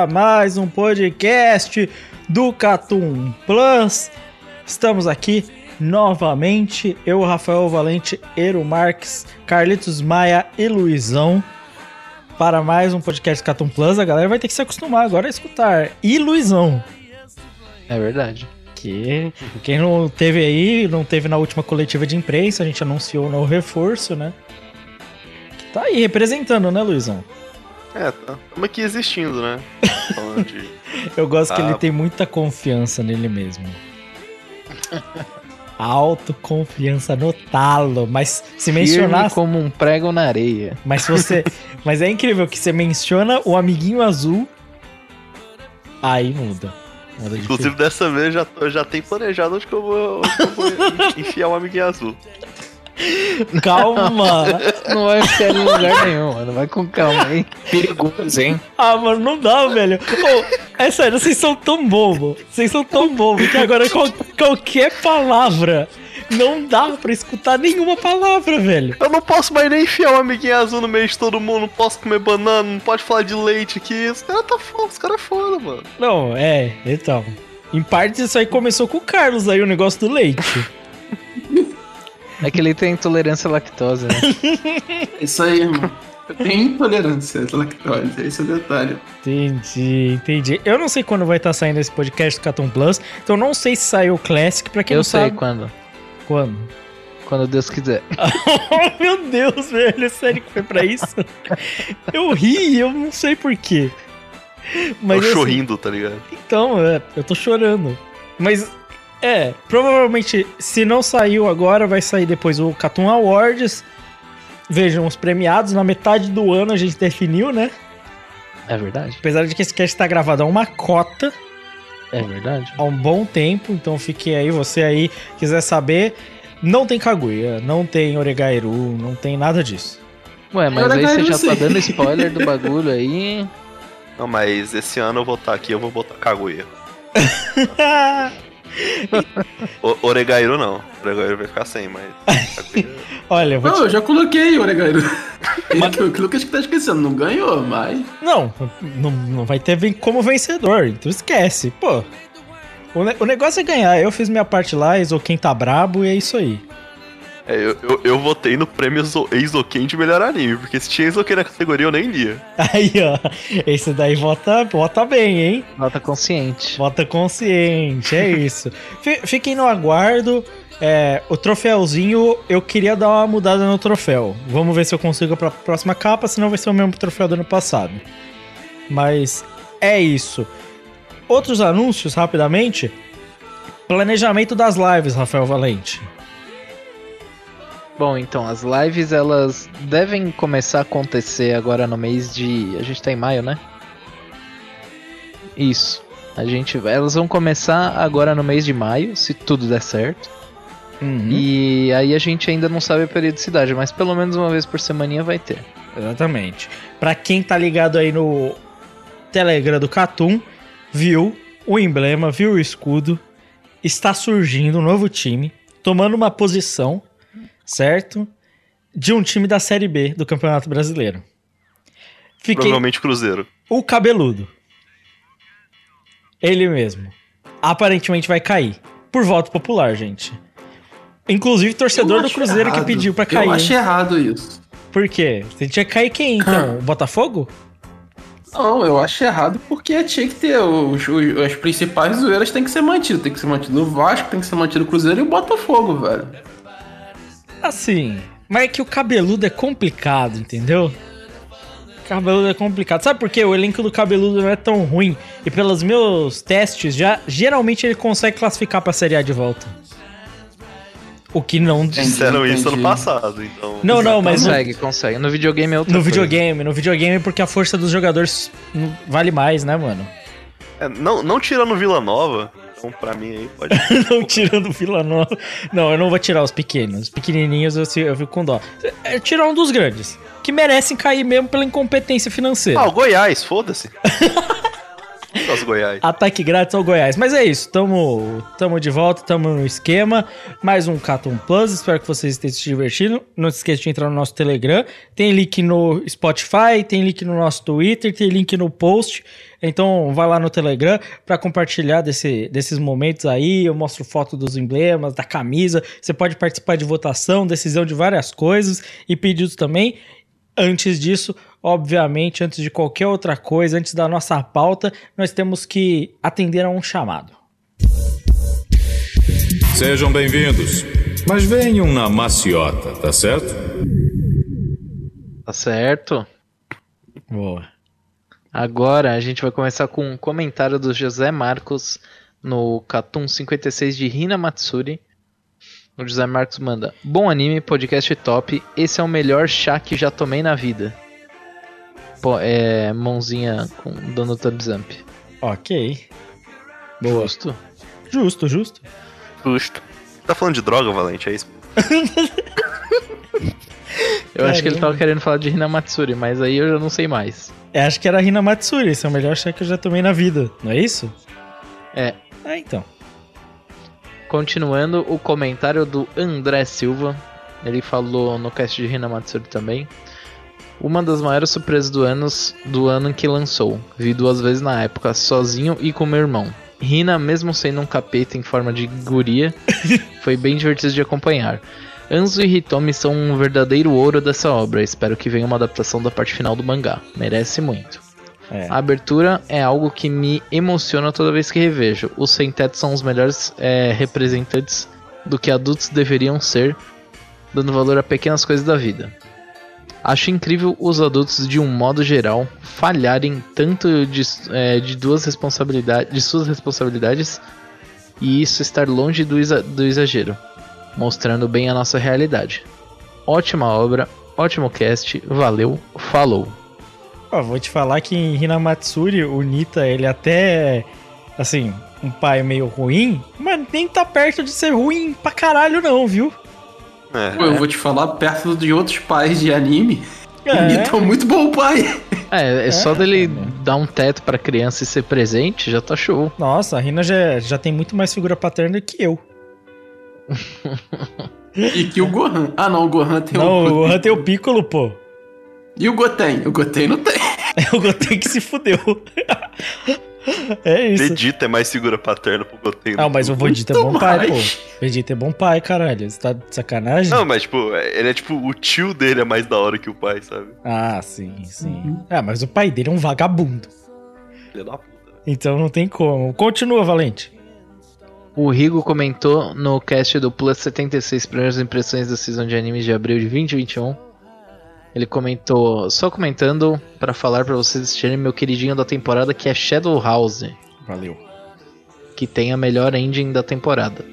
A mais um podcast do Catum Plus. Estamos aqui novamente, eu, Rafael Valente, Ero Marques, Carlitos Maia e Luizão, para mais um podcast Catum Plus. A galera vai ter que se acostumar agora a escutar. E Luizão, É verdade. que quem não teve aí, não teve na última coletiva de imprensa, a gente anunciou o novo reforço, né? Que tá aí representando, né, Luizão? É, tá. Estamos aqui existindo, né? Falando de. Eu gosto que ele tem muita confiança nele mesmo. Autoconfiança no talo, mas se mencionar, como um prego na areia. mas se você, mas é incrível que você menciona o amiguinho azul, aí muda. Muda de Inclusive, dessa vez já, eu já tenho planejado onde que eu vou, onde que eu vou enfiar o amiguinho azul. Calma. Não vai ficar em lugar nenhum, mano. Vai com calma aí. Perigoso, hein? Ah, mano, não dá, velho. Ô, é sério, vocês são tão bobo. Vocês são tão bobo que agora qual- qualquer palavra não dá pra escutar nenhuma palavra, velho. Eu não posso mais nem enfiar o amiguinho azul no meio de todo mundo, não posso comer banana, não pode falar de leite aqui. Os caras tá foda, os caras é foda, mano. Não, é, então. Em parte isso aí começou com o Carlos aí, o negócio do leite. É que ele tem intolerância à lactose, né? Isso aí, irmão. Eu tenho intolerância à lactose, esse é o detalhe. Entendi, entendi. Eu não sei quando vai estar saindo esse podcast do Catum Plus, então não sei se saiu o Classic, pra quem Eu não sei sabe. quando. Quando? Quando Deus quiser. oh, meu Deus, velho, sério que foi pra isso? eu ri, eu não sei porquê. Mas eu assim, chorrindo, tá ligado? Então, é, eu tô chorando. Mas, é, provavelmente, se não saiu agora, vai sair depois o Catum Awards. Vejam, os premiados, na metade do ano a gente definiu, né? É verdade? Apesar de que esse cast tá gravado a uma cota, É verdade. há um bom tempo, então fique aí, você aí quiser saber. Não tem Kaguya, não tem Oregairu, não tem nada disso. Ué, mas Era aí você já sim. tá dando spoiler do bagulho aí. Não, mas esse ano eu vou estar aqui, eu vou botar Kaguya. O, Oregairo não. Oregairo vai ficar sem, mas. Olha, eu vou Não, te... eu já coloquei o Oregairo. Mas... O Lucas que tá esquecendo, não ganhou, mas. Não, não, não vai ter como vencedor, então esquece. Pô, o, ne- o negócio é ganhar. Eu fiz minha parte lá, quem tá brabo e é isso aí. É, eu, eu, eu votei no prêmio Zo- Eizouken de melhor anime, porque se tinha Eizouken na categoria eu nem lia. Aí, ó, esse daí vota, vota bem, hein? Nota consciente. Vota consciente, é isso. Fi- Fiquem no aguardo. É, o troféuzinho, eu queria dar uma mudada no troféu. Vamos ver se eu consigo pra próxima capa, senão vai ser o mesmo troféu do ano passado. Mas é isso. Outros anúncios, rapidamente. Planejamento das lives, Rafael Valente. Bom, então, as lives elas devem começar a acontecer agora no mês de. A gente tá em maio, né? Isso. A gente. Elas vão começar agora no mês de maio, se tudo der certo. Uhum. E aí a gente ainda não sabe a periodicidade, mas pelo menos uma vez por semaninha vai ter. Exatamente. Pra quem tá ligado aí no Telegram do Catum, viu o emblema, viu o escudo, está surgindo um novo time, tomando uma posição, certo? De um time da Série B do Campeonato Brasileiro. Fiquei Provavelmente Cruzeiro. o cabeludo. Ele mesmo. aparentemente vai cair. Por voto popular, gente. Inclusive, torcedor do Cruzeiro que errado. pediu pra cair. Eu hein? acho errado isso. Por quê? Você tinha que cair quem, então? O Botafogo? Não, eu acho errado porque tinha que ter. Os, os- as principais zoeiras tem que ser mantidas. Tem que ser mantido o Vasco, tem que ser mantido o Cruzeiro e o Botafogo, velho. Assim, mas é que o cabeludo é complicado, entendeu? Cabeludo é complicado. Sabe por quê? O elenco do cabeludo não é tão ruim. E pelos meus testes, já geralmente ele consegue classificar pra Série A de volta. O que não. Disseram isso ano entendi. passado, então. Não, não, mas no, Consegue, consegue. No videogame é outra no coisa. videogame. No videogame, porque a força dos jogadores não vale mais, né, mano? É, não, não tirando Vila Nova, então pra mim aí pode. não tirando Vila Nova. Não, eu não vou tirar os pequenos. Os pequenininhos eu, eu fico com dó. É tirar um dos grandes. Que merecem cair mesmo pela incompetência financeira. ah, o Goiás, foda-se. Goiás. Ataque grátis ao Goiás. Mas é isso, tamo, tamo de volta, tamo no esquema. Mais um Catum Plus, espero que vocês estejam se divertindo. Não se esqueça de entrar no nosso Telegram. Tem link no Spotify, tem link no nosso Twitter, tem link no post. Então vai lá no Telegram para compartilhar desse, desses momentos aí. Eu mostro foto dos emblemas, da camisa. Você pode participar de votação, decisão de várias coisas e pedidos também. Antes disso, obviamente, antes de qualquer outra coisa, antes da nossa pauta, nós temos que atender a um chamado. Sejam bem-vindos. Mas venham na maciota, tá certo? Tá certo? Boa. Agora a gente vai começar com um comentário do José Marcos no Catum 56 de Hina Matsuri. O José Marcos manda: Bom anime, podcast top. Esse é o melhor chá que já tomei na vida. É. Mãozinha com dando thumbs up. Ok. Boa. Justo. Justo, justo. Justo. Tá falando de droga, Valente, é isso? Eu acho que ele tava querendo falar de Hina Matsuri, mas aí eu já não sei mais. É, acho que era a Rina Matsuri, esse é o melhor chá que eu já tomei na vida, não é isso? É. É, então. Continuando o comentário do André Silva, ele falou no cast de Hina Matsuri também. Uma das maiores surpresas do ano, do ano em que lançou. Vi duas vezes na época, sozinho e com meu irmão. Hina, mesmo sendo um capeta em forma de guria, foi bem divertido de acompanhar. Anzo e Hitomi são um verdadeiro ouro dessa obra. Espero que venha uma adaptação da parte final do mangá. Merece muito. É. A abertura é algo que me emociona toda vez que revejo. Os sem-teto são os melhores é, representantes do que adultos deveriam ser, dando valor a pequenas coisas da vida. Acho incrível os adultos, de um modo geral, falharem tanto de, é, de duas responsabilidades, de suas responsabilidades e isso estar longe do, exa- do exagero, mostrando bem a nossa realidade. Ótima obra, ótimo cast, valeu, falou. Ó, vou te falar que em Rina Matsuri, o Nita, ele até, assim, um pai meio ruim, mas nem tá perto de ser ruim pra caralho não, viu? É. Pô, eu vou te falar, perto de outros pais de anime, É. é um muito bom pai. É, é só dele dar um teto pra criança e ser presente, já tá show. Nossa, a Rina já, já tem muito mais figura paterna que eu. E que o Gohan. Ah, não, o Gohan tem não, o. o Gohan tem o Piccolo, pô. E o Goten? O Goten não tem. O Goten que se fudeu. É isso. Vegeta é mais figura paterna pro Goten. Não, mas o Vegeta é bom pai, pô. mais. Vegeta é bom pai, caralho. Você tá de sacanagem? Não, mas tipo, ele é tipo, o tio dele é mais da hora que o pai, sabe? Ah, sim, sim. Ah, mas o pai dele é um vagabundo. Filho da puta. Então não tem como. Continua, Valente. O Rigo comentou no cast do Plus 76 Primeiras Impressões da Season de Anime de abril de 2021. Ele comentou, só comentando pra falar pra vocês assistirem meu queridinho da temporada que é Shadow House, Valeu. que tem a melhor ending da temporada.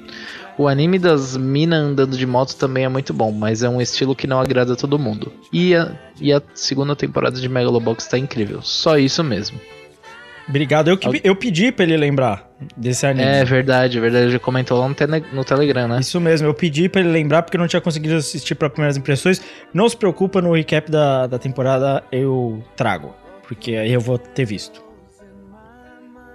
O anime das minas andando de moto também é muito bom, mas é um estilo que não agrada a todo mundo. E a, e a segunda temporada de Megalobox tá incrível, só isso mesmo. Obrigado. Eu, que, eu pedi pra ele lembrar desse anime. É verdade, é verdade, ele comentou lá no, tele- no Telegram, né? Isso mesmo, eu pedi pra ele lembrar porque eu não tinha conseguido assistir pra primeiras impressões. Não se preocupa, no recap da, da temporada eu trago. Porque aí eu vou ter visto.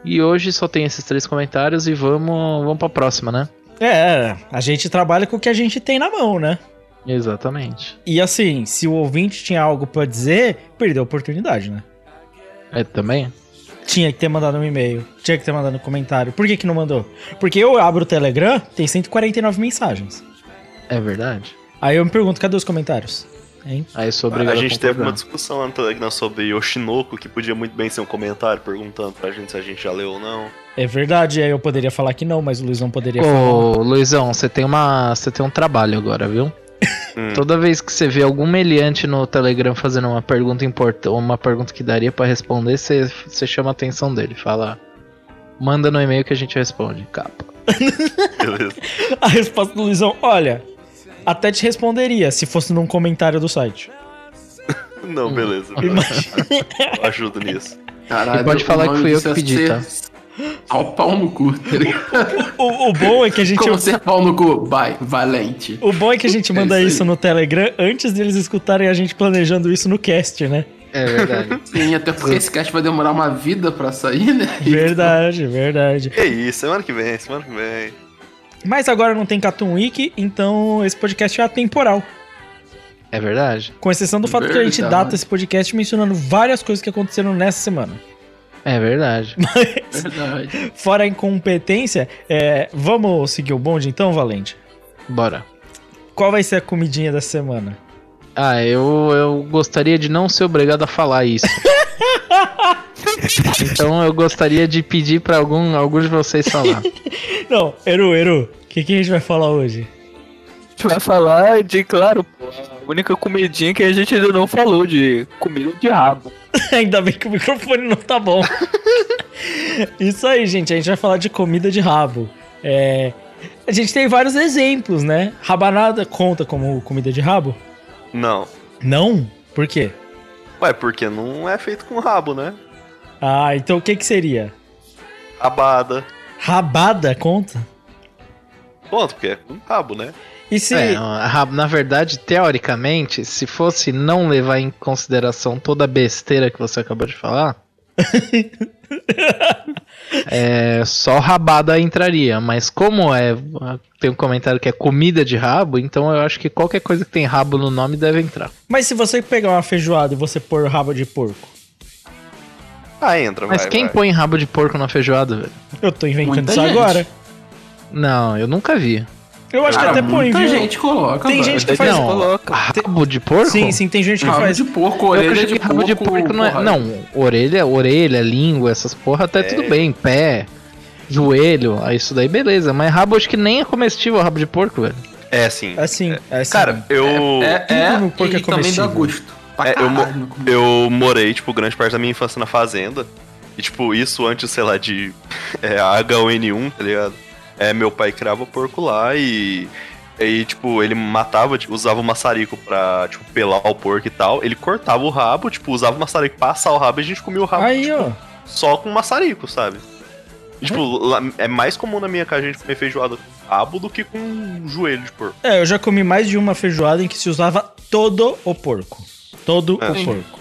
E hoje só tem esses três comentários e vamos, vamos pra próxima, né? É, a gente trabalha com o que a gente tem na mão, né? Exatamente. E assim, se o ouvinte tinha algo pra dizer, perdeu a oportunidade, né? É também? Tinha que ter mandado um e-mail. Tinha que ter mandado um comentário. Por que, que não mandou? Porque eu abro o Telegram, tem 149 mensagens. É verdade. Aí eu me pergunto, cadê os comentários? Hein? Aí sou A obrigado a, gente teve uma discussão lá no Telegram sobre Yoshinoko, que podia muito bem ser um comentário perguntando pra gente se a gente já leu ou não. É verdade, aí eu poderia falar que não, mas o Luizão poderia falar. Ô, Luizão, você tem uma. Você tem um trabalho agora, viu? Hum. Toda vez que você vê algum meliante no Telegram fazendo uma pergunta importante, uma pergunta que daria pra responder, você, você chama a atenção dele. Fala. Manda no e-mail que a gente responde. Capa. Beleza. A resposta do Luizão, olha, até te responderia se fosse num comentário do site. Não, beleza. Imagina. Ajudo nisso. Caralho, E pode o falar que fui eu que pedi, ser tá? Ao pau no cu, tá ligado? O, o bom é que a gente. Como ser pau no cu? Vai, valente. O bom é que a gente É manda isso aí. isso no Telegram antes deles escutarem a gente planejando isso no cast, né? É verdade. Sim, até porque esse cast vai demorar uma vida pra sair, né? Verdade, verdade. Que isso, semana que vem, semana que vem. Mas agora não tem Cartoon Week, então esse podcast é atemporal. É verdade. Com exceção do fato que a gente Verdade. data esse podcast mencionando várias coisas que aconteceram nessa semana. É verdade. Verdade. Fora a incompetência, é, vamos seguir o bonde então, Valente? Bora. Qual vai ser a comidinha da semana? Ah, eu, eu gostaria de não ser obrigado a falar isso. então eu gostaria de pedir pra algum, algum de vocês falar. Não, Eru, Eru, o que, que a gente vai falar hoje? A gente vai falar de, claro, única comidinha que a gente ainda não falou, de comida de rabo. Ainda bem que o microfone não tá bom. Isso aí, gente. A gente vai falar de comida de rabo. É, A gente tem vários exemplos, né? Rabanada conta como comida de rabo? Não. Não? Por quê? Ué, porque não é feito com rabo, né? Ah, então o que que seria? Rabada. Rabada conta? Ponto, porque é com rabo, né? E se. É, na verdade, teoricamente, se fosse não levar em consideração toda a besteira que você acabou de falar, é, só rabada entraria. Mas como é tem um comentário que é comida de rabo, então eu acho que qualquer coisa que tem rabo no nome deve entrar. Mas se você pegar uma feijoada e você pôr rabo de porco? Ah, entra, Mas vai, quem vai. põe rabo de porco na feijoada, velho? Eu tô inventando Muita isso gente. agora. Não, eu nunca vi. Eu acho Cara, que até põe, muita viu? gente coloca, Tem gente que faz. não, coloca. rabo de porco? Sim, sim, tem gente que Rabo faz. de porco, Eu orelha acho de que rabo de porco não é. porra. Não, orelha, orelha, língua, essas porra até É. tudo bem. Pé, joelho, aí isso daí beleza. Mas rabo acho que nem é comestível rabo de porco, velho. É sim. Assim, é assim. Cara, eu. É, é, Tudo no porco e é também dá comestível. gosto. É, eu, mo- eu morei, tipo, grande parte da minha infância na fazenda. E, tipo, isso antes, sei lá, de é, H1N1, tá ligado? É, meu pai criava porco lá e. Aí, tipo, ele matava, tipo, usava o maçarico pra, tipo, pelar o porco e tal. Ele cortava o rabo, tipo, usava o maçarico pra assar o rabo e a gente comia o rabo Aí, tipo, ó. só com maçarico, sabe? E, tipo, lá- é mais comum na minha casa a gente comer feijoada com rabo do que com joelho de porco. É, eu já comi mais de uma feijoada em que se usava todo o porco. Todo É. o porco.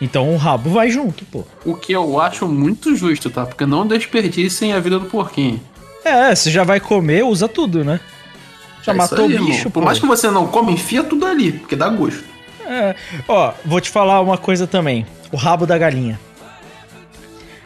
Então o rabo vai junto, pô. O que eu acho muito justo, tá? Porque não desperdicem a vida do porquinho. É, você já vai comer, usa tudo, né? Já É matou aí, o irmão. bicho, Por mais que você não come, enfia tudo ali, porque dá gosto. É. Ó, vou te falar uma coisa também. O rabo da galinha.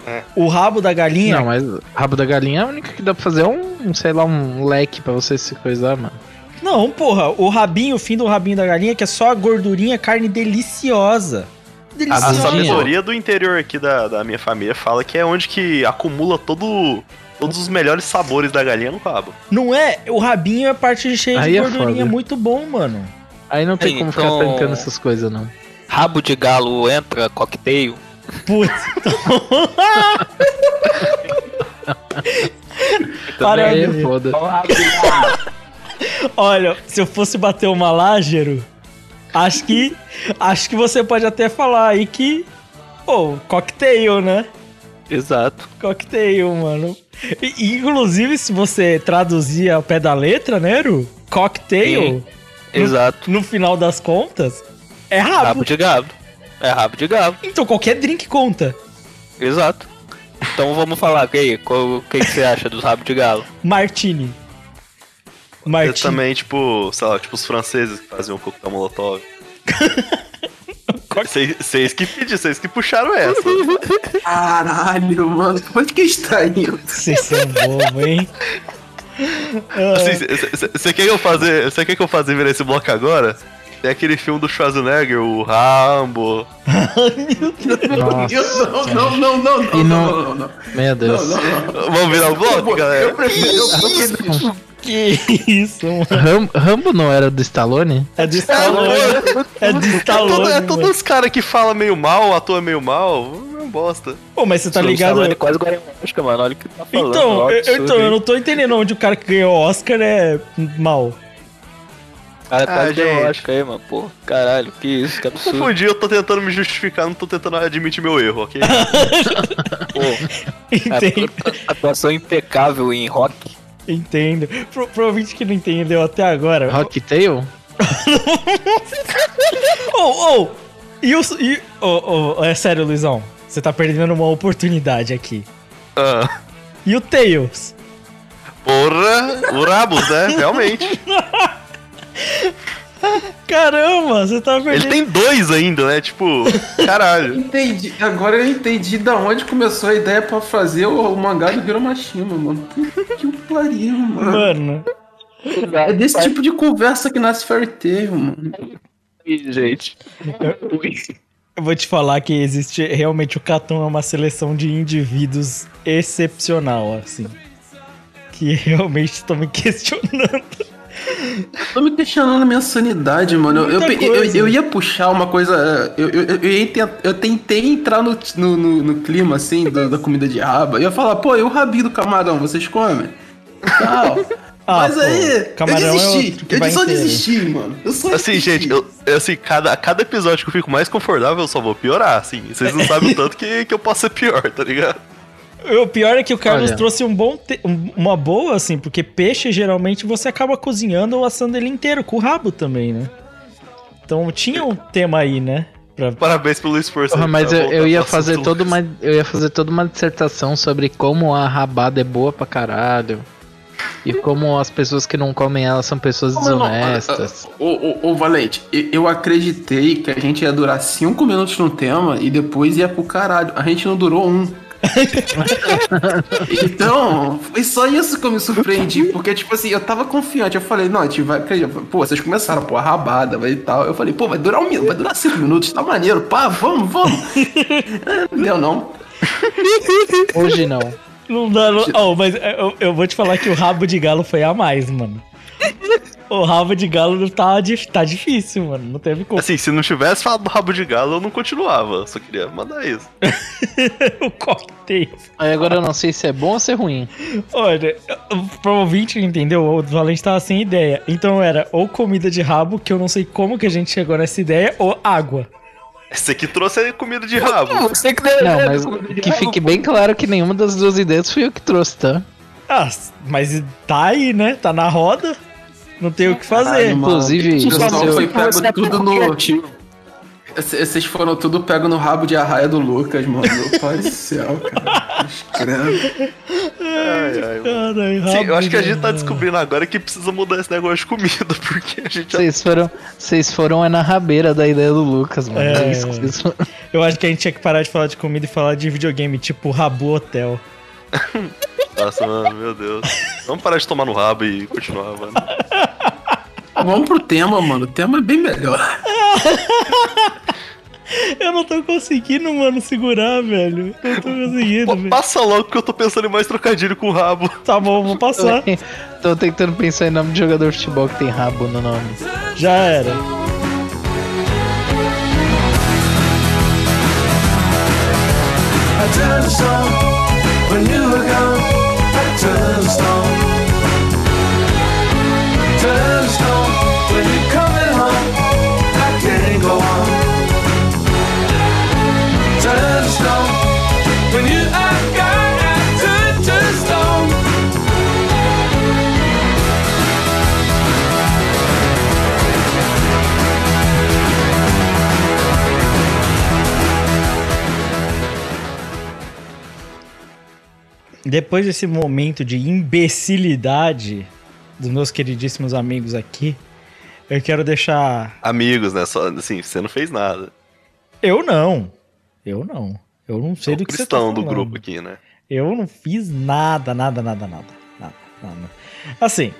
É. O rabo da galinha. Não, mas rabo da galinha é a única que dá pra fazer um, sei lá, um leque pra você se coisar, mano. Não, porra, o rabinho, o fim do rabinho da galinha, que é só a gordurinha, carne deliciosa. A Deliciosa. sabedoria do interior aqui da, da minha família fala que é onde que acumula todo, todos os melhores sabores da galinha no rabo. Não é? O rabinho é a parte cheia Aí de é gordurinha, foda. muito bom, mano. Aí não tem Sim, como então- ficar tancando essas coisas, não. Rabo de galo entra cocktail. Putz. Para, Aí é foda. Olha, se eu fosse bater uma lágero, acho que acho que você pode até falar aí que pô, cocktail, né? Exato. Cocktail, mano. E- inclusive, se você traduzir ao pé da letra, né, Ru? Cocktail, Exato. no final das contas, é rabo. Rabo de galo. É rabo de galo. Então qualquer drink conta. Exato. Então vamos falar, e aí, qual- o que, que você acha dos rabos de galo? Martini. Eu Martini. também, tipo, sei lá, tipo os franceses que faziam coquetel molotov. Vocês que pediram, vocês que puxaram essa. Caralho, mano. Onde que está indo? Vocês são bobos, hein? Assim, Você quer que eu fazer. Você quer que eu fazer virar esse bloco agora? Tem aquele filme do Schwarzenegger, o Rambo. Nossa. Não, não, não, não, não, E não, não- não, não. Meu Deus. Vamos virar o bloco, galera? Eu prefiro. Eu prefiro. Que isso, mano. Ram- Rambo não era do Stallone? É de Stallone. É de É, todo, Stallone. é mano. todos os caras que falam meio mal, atua meio mal. É bosta. Pô, mas você tá O ligado? Stallone quase ganhou Oscar, mano. Olha o que tá falando. Então, eu, então, eu não tô entendendo onde o cara que ganhou o Oscar é mal. O cara quase Ah, ganhou um gente. Oscar aí, mano. Pô, caralho, que isso, que absurdo. Confundi, eu tô tentando me justificar, não tô tentando admitir meu erro, ok? Pô, atuação impecável em rock. Entendo. Pro, pro ouvinte que não entendeu até agora. Rock Tail? Ô, ô! E o. E, ô, ô, é sério, Luizão. Você tá perdendo uma oportunidade aqui. Ah, E o Tails? porra, o Rabos, né? Realmente. Caramba, você tá Ele perdendo. tem dois ainda, né? Tipo, caralho. Entendi. Agora eu entendi da onde começou a ideia pra fazer o, o mangá do Hiromashima, mano. Puta que pariu, mano. Mano. É desse tipo de conversa que nasce Fairy Tail, mano. Ih, gente. Eu vou te falar que existe realmente o Catum é uma seleção de indivíduos excepcional, assim. Que realmente estão me questionando. Tô me questionando a minha sanidade, mano. Eu, eu, eu, eu ia puxar uma coisa. Eu, eu, eu, eu tentei entrar no, no, no- no clima, assim, da, da comida de raba. Eu ia falar, pô, e o rabinho do camarão, vocês comem? Tal. Ah, Mas pô, aí, camarão é eu desisti. que eu só inteiro. desisti, mano. Eu só Assim, desisti. gente, eu, eu, assim, cada, a cada episódio que eu fico mais confortável, eu só vou piorar, assim. Vocês não sabem o tanto que, que eu posso ser pior, tá ligado? O pior é que o Carlos Olha. trouxe um bom te- um- uma boa, assim, porque peixe geralmente você acaba cozinhando ou assando ele inteiro, com o rabo também, né? Então tinha um tema aí, né? Pra... Parabéns pelo esforço. Porra, aí mas eu, eu ia fazer assunto, toda uma eu ia fazer toda uma dissertação sobre como a rabada é boa pra caralho. E como as pessoas que não comem ela são pessoas não- desonestas. Ô, Valente, eu- eu acreditei que a gente ia durar 5 minutos no tema e depois ia pro caralho. A gente não durou um. Então, foi só isso que eu me surpreendi. Porque, tipo assim, eu tava confiante. Eu falei, não, a gente vai. Pô, vocês começaram, pô, a rabada vai e tal. Eu falei, pô, vai durar um minuto, vai durar 5 minutos, tá maneiro, pá, vamos, vamos. É, não deu, não. Hoje não. Não dá, não... Oh, mas eu, eu vou te falar que o rabo de galo foi a mais, mano. O rabo de galo tá, tá difícil, mano. Não teve como. Assim, se não tivesse falado do rabo de galo, eu não continuava. Só queria mandar isso. o cocktail. Aí agora eu não sei se é bom ou se é ruim. Olha, pro ouvinte, entendeu? O Valente tava sem ideia. Então era ou comida de rabo, que eu não sei como que a gente chegou nessa ideia, ou água. Esse aqui trouxe a comida de rabo. Você que deve. Não, mas que fique bem claro que nenhuma das duas ideias fui eu que trouxe, tá? Ah, mas tá aí, né? Tá na roda. Não tem o que fazer. Mano. Inclusive, Pessoal, se foi eu- pego tudo no. Vocês foram tudo pego no rabo de arraia do Lucas, mano. Meu pai do céu, cara. Escreve. Ai, ai. Caralho, Sim, eu acho que a gente tá descobrindo agora que precisa mudar esse negócio de comida, porque a gente já Vocês foram, vocês foram é na rabeira da ideia do Lucas, mano. É. É isso que vocês foram. Eu acho que a gente tinha que parar de falar de comida e falar de videogame, tipo Rabu Hotel. Mano, meu Deus. Vamos parar de tomar no rabo e continuar, mano. Vamos pro tema, mano. O tema é bem melhor. Eu não tô conseguindo, mano, segurar, velho. Eu Não tô conseguindo, Pô, velho. passa logo que eu tô pensando em mais trocadilho com o rabo. Tá bom, vou passar. Tô tentando pensar em nome de jogador de futebol que tem rabo no nome. Já era. I turned Depois desse momento de imbecilidade dos meus queridíssimos amigos aqui, eu quero deixar. Amigos, né? Só, assim, você não fez nada. Eu não. Eu não. Eu não sei É do que você tá cristão do falando. grupo aqui, né? Eu não fiz nada, nada, nada, nada. Nada, nada. Assim,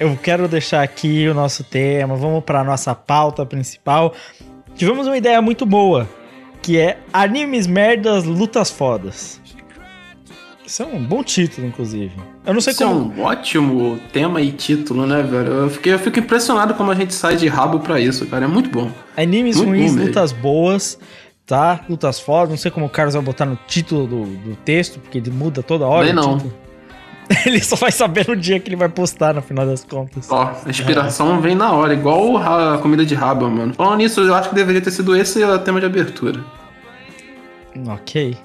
eu quero deixar aqui o nosso tema, vamos para nossa pauta principal. Tivemos uma ideia muito boa, que é animes merdas, lutas fodas. Isso é um bom título, inclusive. Eu não sei Isso é como. um ótimo tema e título, né, velho? Eu, fiquei, eu fico impressionado como a gente sai de rabo pra isso, cara. É muito bom. Animes Muito ruins, bom lutas boas, tá? Lutas fodas. Não sei como o Carlos vai botar no título do, do texto, porque ele muda toda hora. O não. título. Ele só vai saber no dia que ele vai postar, no final das contas. Ó, a inspiração vem na hora, igual a comida de raba, mano. Falando nisso, eu acho que deveria ter sido esse o tema de abertura. Ok.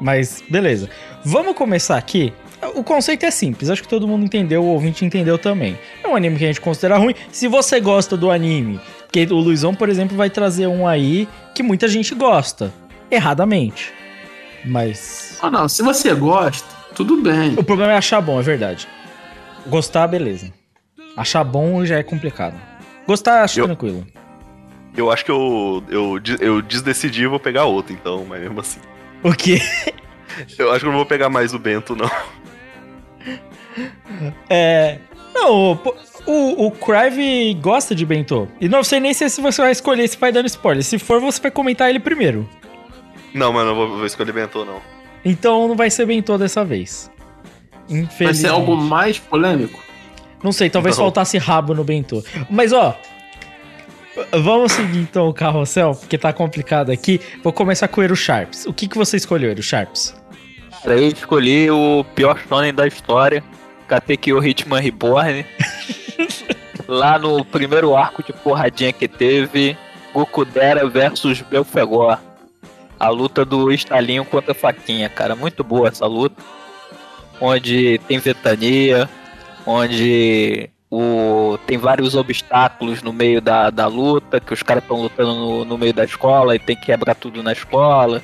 Mas, beleza. Vamos começar aqui. O conceito é simples, acho que todo mundo entendeu, o ouvinte entendeu também. É um anime que a gente considera ruim. Se você gosta do anime, que o Luizão, por exemplo, vai trazer um aí que muita gente gosta. Erradamente. Mas. Ah, não, se você gosta, tudo bem. O problema é achar bom, é verdade. Gostar, beleza. Achar bom já é complicado. Gostar, acho Eu- tranquilo. Eu acho que eu, eu, eu desdecidi e vou pegar outro, então, mas mesmo assim. O quê? Eu acho que eu não vou pegar mais o Bento, não. É. Não, o, o, o Crive gosta de bentô. E não sei nem se se você vai escolher se vai dando spoiler. Se for, você vai comentar ele primeiro. Não, mas não vou, vou escolher Bento, não. Então não vai ser bentô dessa vez. Vai Infelizmente. ser algo mais polêmico? Não sei, talvez Não. faltasse rabo no bentô. Mas ó. Vamos seguir então o carrossel, porque tá complicado aqui. Vou começar com o Eru Sharps. O que, que você escolheu, Eru Sharps? Cara, eu escolhi o pior shonen da história, Katekyo Hitman Reborn. Lá no primeiro arco de porradinha que teve, Gokudera versus Belfegor. A luta do estalinho contra a faquinha, cara. Muito boa essa luta. Onde tem vetania, onde o, tem vários obstáculos no meio da, da luta, que os caras estão lutando no, no meio da escola e tem que quebrar tudo na escola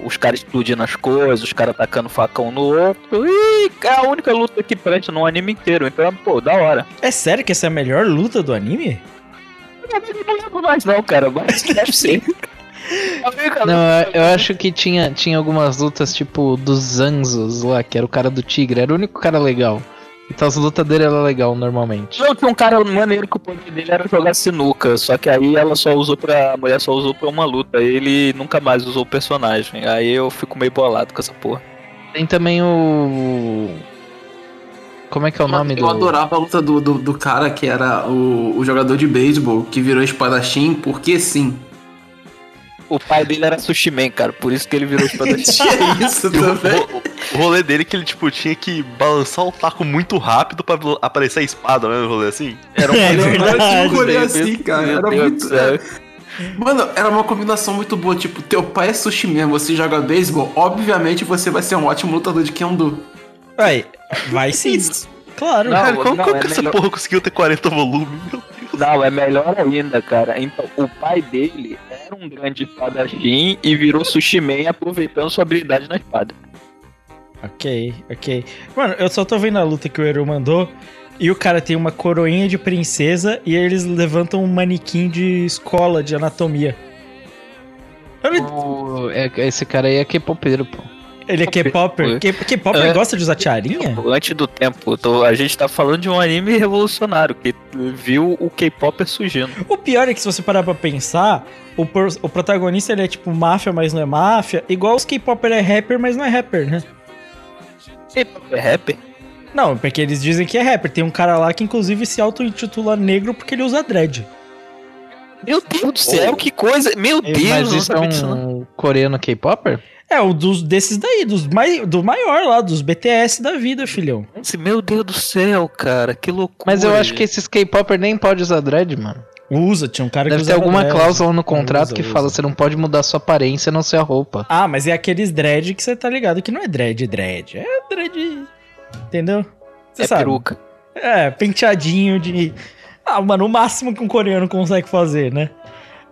os caras explodindo as coisas, os caras atacando facão no outro. E é a única luta que presta no anime inteiro. Então, pô, da hora. É sério que essa é a melhor luta do anime? Eu não lembro mais não, cara, mas deve ser. Única Não, eu eu acho que tinha, tinha algumas lutas, tipo, dos Zanzos lá, que era o cara do tigre, era o único cara legal. Então as lutas dele eram legal normalmente. Não, tinha um cara maneiro que o poder dele era jogar sinuca, só que aí ela só usou pra. A mulher só usou pra uma luta, ele nunca mais usou o personagem. Aí eu fico meio bolado com essa porra. Tem também o. Como é que é o nome eu do. adorava a luta do, do, do cara que era o, o jogador de beisebol que virou espadachim, porque sim. O pai dele era sushi man, cara, por isso que ele virou espadachim. Tinha isso o, também. o- o rolê dele é que ele, tipo, tinha que balançar o taco muito rápido pra aparecer a espada, né? No rolê assim. Era um É rolê verdade, assim, cara. Era Deus muito. do céu. Mano, era uma combinação muito boa. Tipo, teu pai é sushi mesmo, você joga beisebol, obviamente você vai ser um ótimo lutador de Kendo. Vai, vai sim. Claro. Não, Cara, como, não, como é que essa melhor- porra conseguiu ter 40 volumes? Meu Deus. Não, é melhor ainda, cara. Então, o pai dele era um grande espadachim e virou sushi man aproveitando sua habilidade na espada. Ok, ok. Mano, eu só tô vendo a luta que o Eru mandou. E o cara tem uma coroinha de princesa e eles levantam um manequim de escola de anatomia. O- é- esse cara aí é K-popeiro, pô. Ele é K-Popper? K-Popper É. gosta de usar tiarinha? Antes do tempo, tô- a gente tá falando de um anime revolucionário que viu o K-pop surgindo. O pior é que se você parar pra pensar, o, por- o protagonista ele é tipo máfia, mas não é máfia. Igual os K-Popper é rapper, mas não é rapper, né? K-pop é rapper? Não, porque eles dizem que é rapper. Tem um cara lá que inclusive se auto-intitula negro porque ele usa dread. Meu Deus do céu, que coisa! Meu Deus, Mas isso é um coreano K-popper? É, o dos, desses daí, dos mai, do maior lá, dos BTS da vida, filhão. Esse- Meu Deus do céu, cara, que loucura. Mas eu acho que esses K-popper nem pode usar dread, mano. Usa, tinha um cara Deve que ter usava alguma dread. cláusula no contrato Usa, que usa. fala você não pode mudar sua aparência, a não ser a roupa. Ah, mas é aqueles dread que você tá ligado que não é dread, dread. É dread. Entendeu? Você É sabe. peruca. É, penteadinho de. Ah, mano, o máximo que um coreano consegue fazer, né?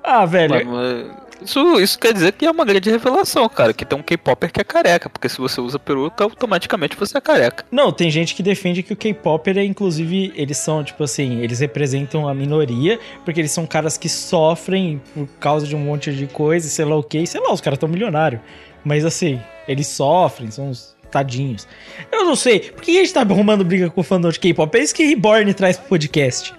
Ah, velho. Mano, Isso, isso quer dizer que é uma grande revelação, cara. Que tem um K-Popper que é careca. Porque se você usa peruca, automaticamente você é careca. Não, tem gente que defende que o K-Popper é, inclusive, eles são, tipo assim, eles representam a minoria, porque eles são caras que sofrem por causa de um monte de coisa, sei lá o que, sei lá, os caras tão milionários. Mas assim, eles sofrem, são uns tadinhos. Eu não sei, por que a gente tá arrumando briga com o fandom de K-pop? É isso que Reborn traz pro podcast.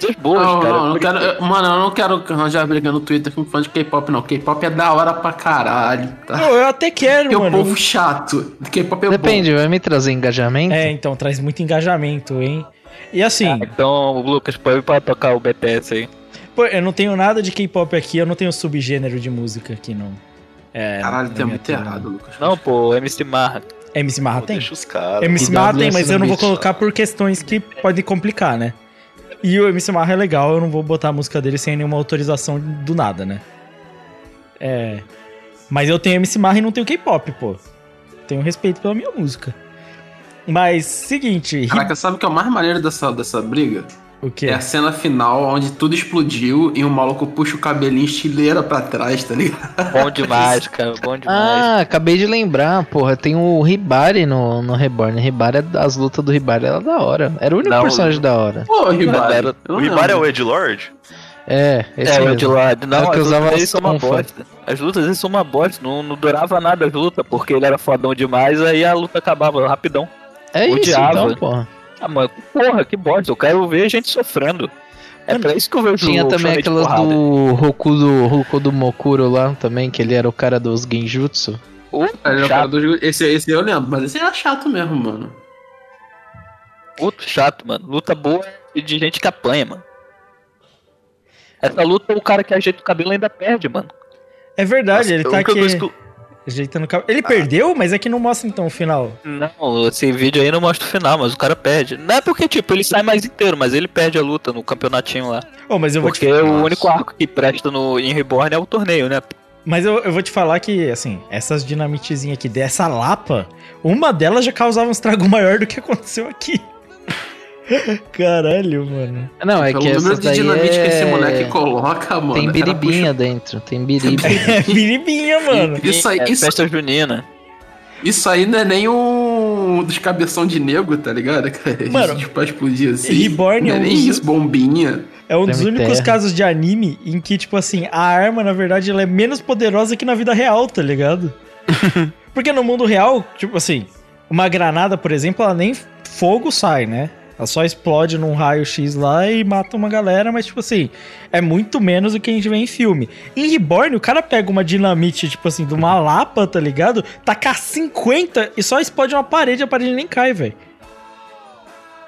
Coisas boas, Não, cara. não, não quero, eu- mano, eu não quero arranjar briga no Twitter com fã de K-pop, não. K-pop é da hora pra caralho, tá? Pô, eu até quero, Porque o mano. povo chato. K-pop é Depende, vai me trazer engajamento? É, então, traz muito engajamento, hein? E assim, Ah, então, Lucas, pode ir pra tocar o BTS aí. pô, eu não tenho nada de K-pop aqui, eu não tenho subgênero de música aqui, não. É, bom. Caralho, tem muito errado, Lucas. Não, pô, MC Marra. MC Marra Pô, tem? Deixa os caras. MC Marra tem, mas eu não vou colocar por questões que podem complicar, né? E o MC Marra é legal, eu não vou botar a música dele sem nenhuma autorização do nada, né? É. Mas eu tenho MC Marra e não tenho K-pop, pô. Tenho respeito pela minha música. Mas, seguinte. Caraca, sabe o que é o mais maneiro dessa, dessa briga? O quê? É a cena final onde tudo explodiu e o maluco puxa o cabelinho estileira pra trás, tá ligado? Bom demais, cara. Bom demais. Ah, acabei de lembrar, porra, tem o Hibari no, no Reborn. Hibari, é- as lutas do Hibari era da hora. Era o único Não, personagem da hora. Pô, Ribari. Era- O não Ribar é o Ed Lord? É, esse é, o mesmo. de lado. Não, Era que as usava lutas são uma bosta. As lutas são uma bosta. Não, não durava nada as lutas, porque ele era fodão demais, aí a luta acabava rapidão. É isso, odiava. então, porra. Ah, mano, porra, que bosta. Eu quero ver gente sofrendo. É pra isso que eu vejo Tinha o também aquelas do Roku do, Roku do Mokuro lá também, que ele era o cara dos Genjutsu. Ele o cara dos- Esse, esse eu lembro, mas esse era chato mesmo, mano. puto chato, mano. Luta boa e de gente que apanha, mano. Essa luta, o cara que ajeita o cabelo ainda perde, mano. É verdade, ele Nossa, tá a única aqui que ajeitando o cabelo. Ele perdeu, mas é que não mostra então o final. Não, esse vídeo aí não mostra o final, mas o cara perde. Não é porque, tipo, ele sai mais inteiro, mas ele perde a luta no campeonatinho lá. Oh, mas eu vou te Porque o único arco que presta no em Reborn é o torneio, né? Mas eu, eu vou te falar que, assim, essas dinamitezinhas aqui dessa lapa, uma delas já causava um estrago maior do que aconteceu aqui. Caralho, mano. Não, é Pelo que número essa de daí dinamite que esse é... moleque coloca, mano. Tem biribinha dentro, tem biriba. É biribinha, mano. Isso aí- é isso- festa junina. Isso aí não é nem um dos cabeção de nego, tá ligado? cara? Mano, Isso, pra explodir assim. Reborn não é é um nem dos- isso, bombinha. É um dos únicos terra. casos de anime em que, tipo assim, a arma, na verdade, ela é menos poderosa que na vida real, tá ligado? Porque no mundo real, tipo assim, uma granada, por exemplo, ela nem fogo sai, né? Ela só explode num raio X lá e mata uma galera, mas, tipo assim, é muito menos do que a gente vê em filme. Em Reborn, o cara pega uma dinamite, tipo assim, de uma lapa, tá ligado? Tacar 50 e só explode uma parede, a parede nem cai, velho.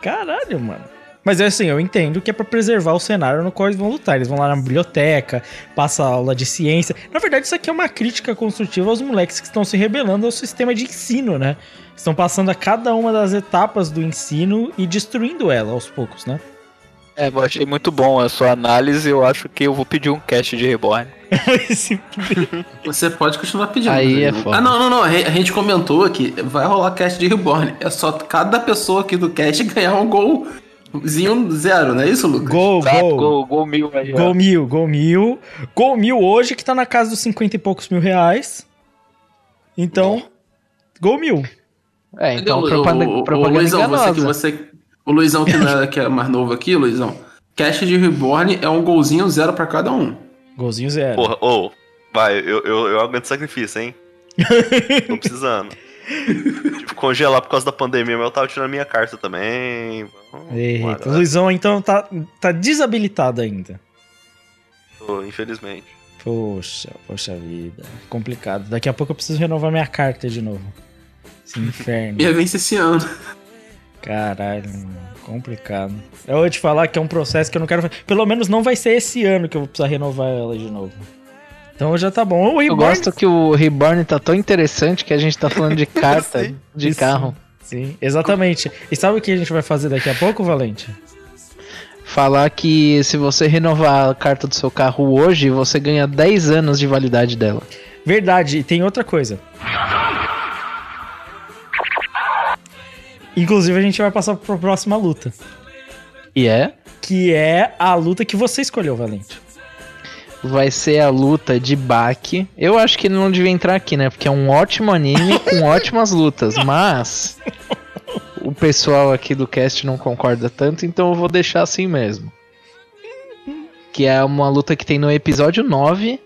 Caralho, mano. Mas é assim, eu entendo que é pra preservar o cenário no qual eles vão lutar. Eles vão lá na biblioteca, passa aula de ciência. Na verdade, isso aqui é uma crítica construtiva aos moleques que estão se rebelando ao sistema de ensino, né? Estão passando a cada uma das etapas do ensino e destruindo ela aos poucos, né? É, eu achei muito bom a sua análise. Eu acho que eu vou pedir um cast de Reborn. Você pode continuar pedindo. Aí é foda. Ah, não, não, não. A gente comentou aqui. Vai rolar cast de Reborn. É só cada pessoa aqui do cast ganhar um golzinho zero, não é isso, Lucas? gol, Exato, gol. gol, gol mil aí. ó. Gol mil, gol mil. Gol mil hoje, que tá na casa dos 50 e poucos mil reais. Então, gol mil. É, então Cadê propaganda, o, o, o propaganda Luizão, você que, você, o Luizão que, não é, que é mais novo aqui, Luizão. Cast de Reborn é um golzinho zero pra cada um. Golzinho zero. Porra, ô, vai, eu, eu, eu aguento sacrifício, hein? Tô precisando. Tipo, congelar por causa da pandemia, mas eu tava tirando minha carta também. Eita, o. Luizão então tá, tá desabilitado ainda. Tô, infelizmente. Poxa, poxa vida. Complicado. Daqui a pouco eu preciso renovar minha carta de novo. Esse inferno. Ia vencer esse ano. Caralho, mano. complicado. Eu vou te falar que é um processo que eu não quero fazer. Pelo menos não vai ser esse ano que eu vou precisar renovar ela de novo. Então já tá bom. O Eu Reborn... gosto que o Reborn tá tão interessante que a gente tá falando de carta Sim. de Isso. carro. Sim, exatamente. E sabe o que a gente vai fazer daqui a pouco, Valente? Falar que se você renovar a carta do seu carro hoje, você ganha 10 anos de validade dela. Verdade, e tem outra coisa. Inclusive, a gente vai passar pra próxima luta. E é? Que é a luta que você escolheu, Valente. Vai ser a luta de Baki. Eu acho que ele não devia entrar aqui, né? Porque é um ótimo anime com ótimas lutas, mas o pessoal aqui do cast não concorda tanto, então eu vou deixar assim mesmo. Que é uma luta que tem no episódio 9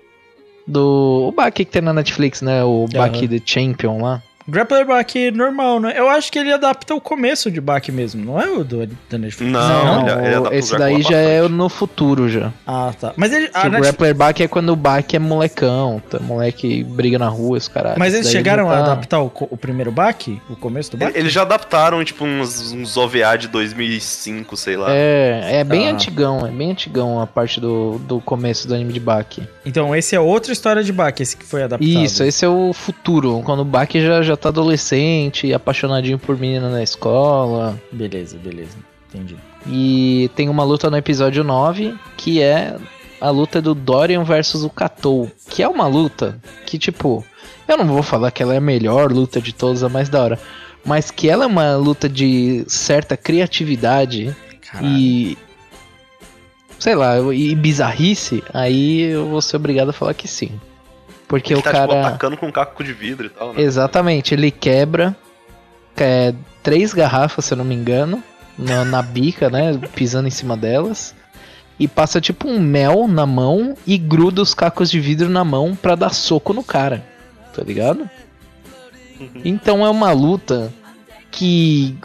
do o Baki que tem na Netflix, né? O Baki The Champion lá. Grappler Baki normal, né? Eu acho que ele adapta o começo de Baki mesmo, não é o do, da Netflix? Não, Não, ele- ele o- adapta o esse daí já é bastante. no futuro já. Ah, tá. Mas ele. Que a o Netflix- Grappler Baki é quando o Baki é molecão, tá? moleque briga na rua, os caras. Mas eles chegaram a adaptar o, o primeiro Baki? O começo do Baki? Eles já adaptaram, tipo, uns, uns OVA de 2005, sei lá. É, é bem Tá. antigão, é bem antigão a parte do, do começo do anime de Baki. Então, esse é outra história de Baki, esse que foi adaptado. Isso, esse é o futuro, quando o Baki já, já tá adolescente, apaixonadinho por menina na escola. Beleza, beleza. Entendi. E tem uma luta no episódio 9, que é a luta do Dorian versus o Katou. Que é uma luta que, tipo, eu não vou falar que ela é a melhor luta de todas, a mais da hora. Mas que ela é uma luta de certa criatividade Caralho. e. Sei lá, e bizarrice, aí eu vou ser obrigado a falar que sim. Porque Ele o tá, tipo, cara. atacando com um caco de vidro e tal, né? Exatamente, ele quebra é, três garrafas, se eu não me engano, na, na bica, né? Pisando em cima delas. E passa tipo um mel na mão e gruda os cacos de vidro na mão pra dar soco no cara. Tá ligado? Então é uma luta que.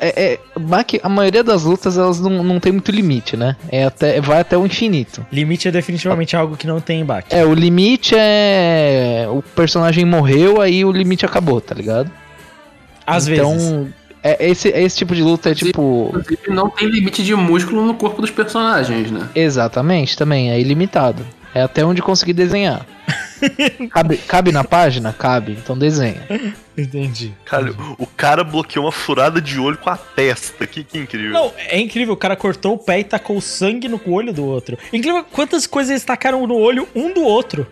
É, é, a maioria das lutas elas não, não tem muito limite, né? É até, vai até o infinito. Limite é definitivamente algo que não tem em Baki. É, o limite é. O personagem morreu, aí o limite acabou, tá ligado? Às então, vezes. É, esse, esse tipo de luta é tipo. Inclusive, não tem limite de músculo no corpo dos personagens, né? Exatamente, também, é ilimitado. É até onde conseguir desenhar. cabe, cabe na página? Cabe, então desenha. Entendi. Cara, o cara bloqueou uma furada de olho com a testa. Que, que incrível. Não, é incrível. O cara cortou o pé e tacou sangue no olho do outro. Incrível quantas coisas eles tacaram no olho um do outro.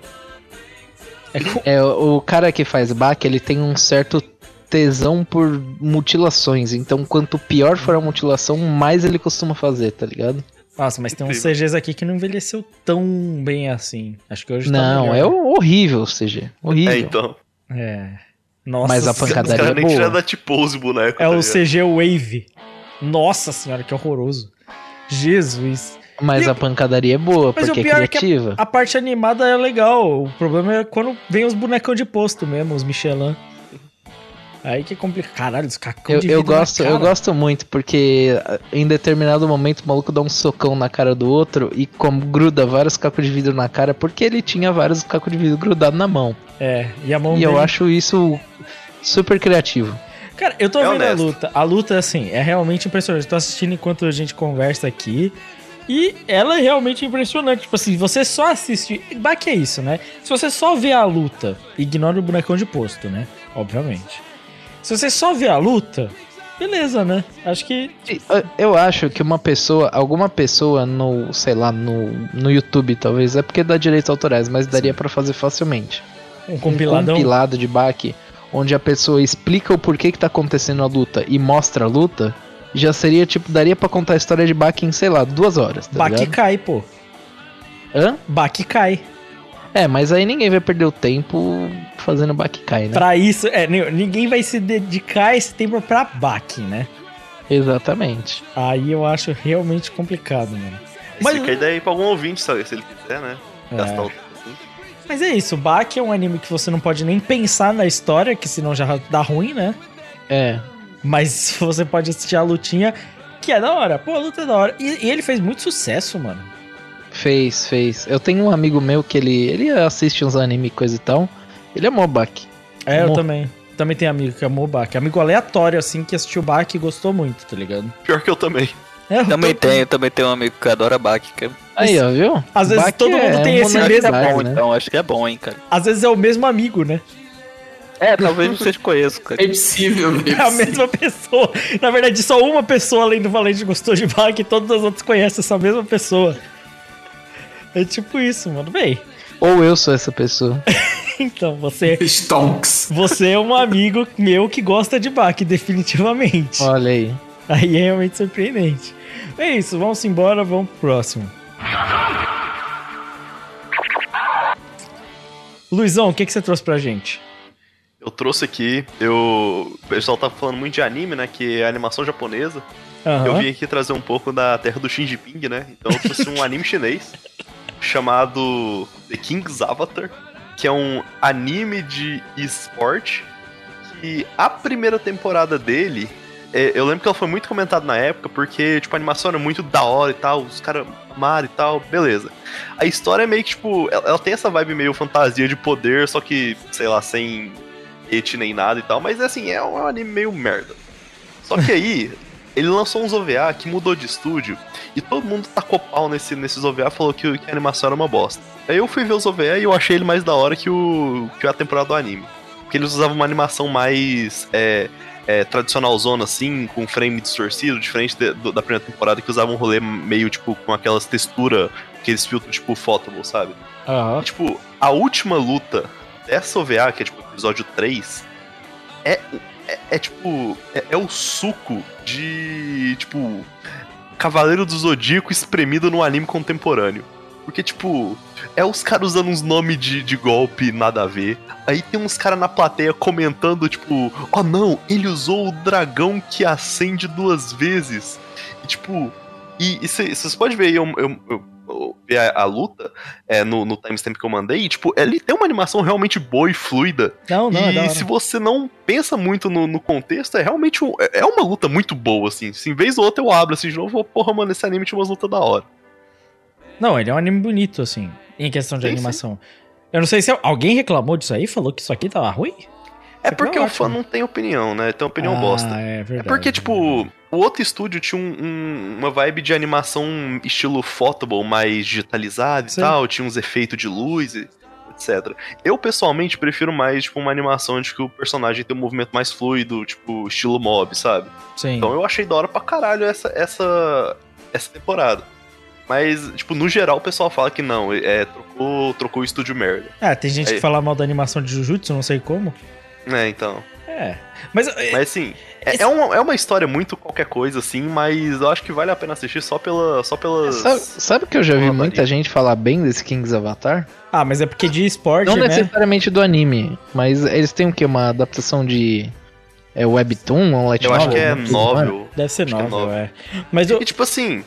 É É, o cara que faz baque, ele tem um certo tesão por mutilações. Então, quanto pior for a mutilação, mais ele costuma fazer, tá ligado? Nossa, mas tem uns. CGs aqui que não envelheceu tão bem assim. Acho que hoje tá Não, melhor. é horrível o CG. Horrível. É, então. É. Nossa Mas a Os pancadaria caras é nem boa. tiraram da T-pose o boneco. É tá o? CG Wave. Nossa senhora, que horroroso. Jesus. Mas E- a pancadaria é boa, Mas porque o é pior é que a- criativa. A parte animada é legal. O problema é quando vem os bonecão de posto mesmo, os Michelin. Aí que complica. Caralho, os cacão Eu, de eu gosto, eu gosto muito, porque ah, em determinado momento o maluco dá um socão na cara do outro e como gruda vários cacos de vidro na cara, porque ele tinha vários cacos de vidro grudados na mão. É, e a mão E eu dele- acho isso super criativo. Cara, eu tô É vendo honesto. a luta. A luta, assim, é realmente impressionante. Tô assistindo enquanto a gente conversa aqui. E ela é realmente impressionante. Tipo assim, você só assiste. Baki é isso, né? Se você só vê a luta, ignora o bonecão de posto, né? Obviamente. Se você só vê a luta, beleza, né? Acho que. Eu acho que uma pessoa, alguma pessoa no, sei lá, no, no YouTube talvez, é porque dá direitos autorais, mas daria pra fazer facilmente. Um Um compiladão. compilado de baque, onde a pessoa explica o porquê que tá acontecendo a luta e mostra a luta, já seria tipo, daria pra contar a história de Baki em, sei lá, duas horas, tá ligado? cai, pô. Hã? Baki cai. É, mas aí ninguém vai perder o tempo fazendo Bakikai, né? Pra isso, é, ni- ninguém vai se dedicar esse tempo pra Baki, né? Exatamente. Aí eu acho realmente complicado, mano. Mas... Fica a ideia aí pra algum ouvinte, sabe? Se ele quiser, né? Gastar o tempo assim. Mas é isso, o Baki é um anime que você não pode nem pensar na história, que senão já dá ruim, né? É. Mas você pode assistir a lutinha, que é da hora. Pô, a luta é da hora. E, e ele fez muito sucesso, mano. Fez, fez. Eu tenho um amigo meu que ele, ele assiste uns anime e coisa e tal. Ele é mó Baki. É, eu Mo- também. Também tem amigo que amou o Baki. Amigo aleatório, assim, que assistiu o Baki e gostou muito, tá ligado? Pior que eu também. É, eu Também tô- tenho, também tenho um amigo que adora. Que é... Aí, ó, viu? Às vezes Baki todo mundo tem esse mesmo- é bom, né? então. Acho que é bom, hein, cara. Às vezes é o mesmo amigo, né? É, talvez vocês conheçam, cara. É impossível, É a mesma pessoa. Na verdade, só uma pessoa além do Valente gostou de Baki e todas as outras conhecem essa mesma pessoa. É tipo isso, mano. Bem, Ou eu sou essa pessoa. então você. Stonks. Você é um amigo meu que gosta de Baki, definitivamente. Olha aí. Aí é realmente surpreendente. É isso, vamos embora, vamos pro próximo. Luizão, o que, que você trouxe pra gente? Eu trouxe aqui, eu. O pessoal tá falando muito de anime, né? Que é animação japonesa. Aham. Eu vim aqui trazer um pouco da terra do Shinji Ping, né? Então eu trouxe um anime chinês chamado The King's Avatar, que é um anime de esporte que a primeira temporada dele, é, eu lembro que ela foi muito comentada na época porque, tipo, a animação era muito da hora e tal, os caras amaram e tal, beleza. A história é meio que, tipo, ela, ela tem essa vibe meio fantasia de poder, só que, sei lá, sem et nem nada e tal, mas assim, é é um anime meio merda. Só que aí, ele lançou uns OVA que mudou de estúdio e todo mundo tacou pau nesse, nesses OVA falou que, que a animação era uma bosta. Aí eu fui ver os OVA e eu achei ele mais da hora que, o, que a temporada do anime. Porque eles usavam uma animação mais é, é, tradicional zona, assim, com frame distorcido, diferente de- do- da primeira temporada que usava um rolê meio, tipo, com aquelas texturas, aqueles filtros, tipo, photable, sabe? Aham. E, tipo, a última luta dessa OVA, que é tipo episódio 3, é, é, é, tipo. É, é o suco de. Tipo. Cavaleiro do Zodíaco espremido no anime contemporâneo. Porque, tipo, é os caras usando uns nomes de, de golpe nada a ver. Aí tem uns caras na plateia comentando, tipo, oh não, ele usou o dragão que acende duas vezes. E, tipo, e vocês podem ver aí, eu- eu- eu- ver a, a luta é, no, no timestamp que eu mandei, e, tipo, ele tem uma animação realmente boa e fluida. Não, não, é e hora. se você não pensa muito no, no contexto, é realmente um- é é uma luta muito boa, assim. Se em vez ou outra eu abro assim de novo, porra, mano, esse anime tinha umas lutas da hora. Não, ele é um anime bonito, assim, em questão de Sim, sim. animação. Eu não sei se alguém reclamou disso aí, falou que isso aqui tava ruim. É porque é o fã ótimo. não tem opinião, né? Tem opinião ah, bosta. É É verdade. porque, tipo, o outro estúdio tinha um- um- uma vibe de animação estilo photable, mais digitalizado e Sim. tal, tinha uns efeitos de luz e etc. Eu, pessoalmente, prefiro mais, tipo, uma animação de que o personagem tem um movimento mais fluido, tipo, estilo mob, sabe? Sim. Então eu achei da hora pra caralho essa, essa, essa temporada. Mas, tipo, no geral o pessoal fala que não, é, trocou, trocou o estúdio merda. Ah, tem gente Aí. que fala mal da animação de Jujutsu, não sei como. É, então. É. Mas, Mas assim, é, é, uma, é uma história muito qualquer coisa, assim, mas eu acho que vale a pena assistir só, pela, só pelas. Sabe, sabe que eu já vi muita gente falar bem desse King's Avatar? ah, mas é porque de esporte, Não né? necessariamente do anime, mas eles têm o quê? Uma adaptação de. É Webtoon ou Light Eu acho novel, que é alguma coisa, não é? novel. Deve ser Acho que é novel, novel. é. Mas eu, E tipo assim,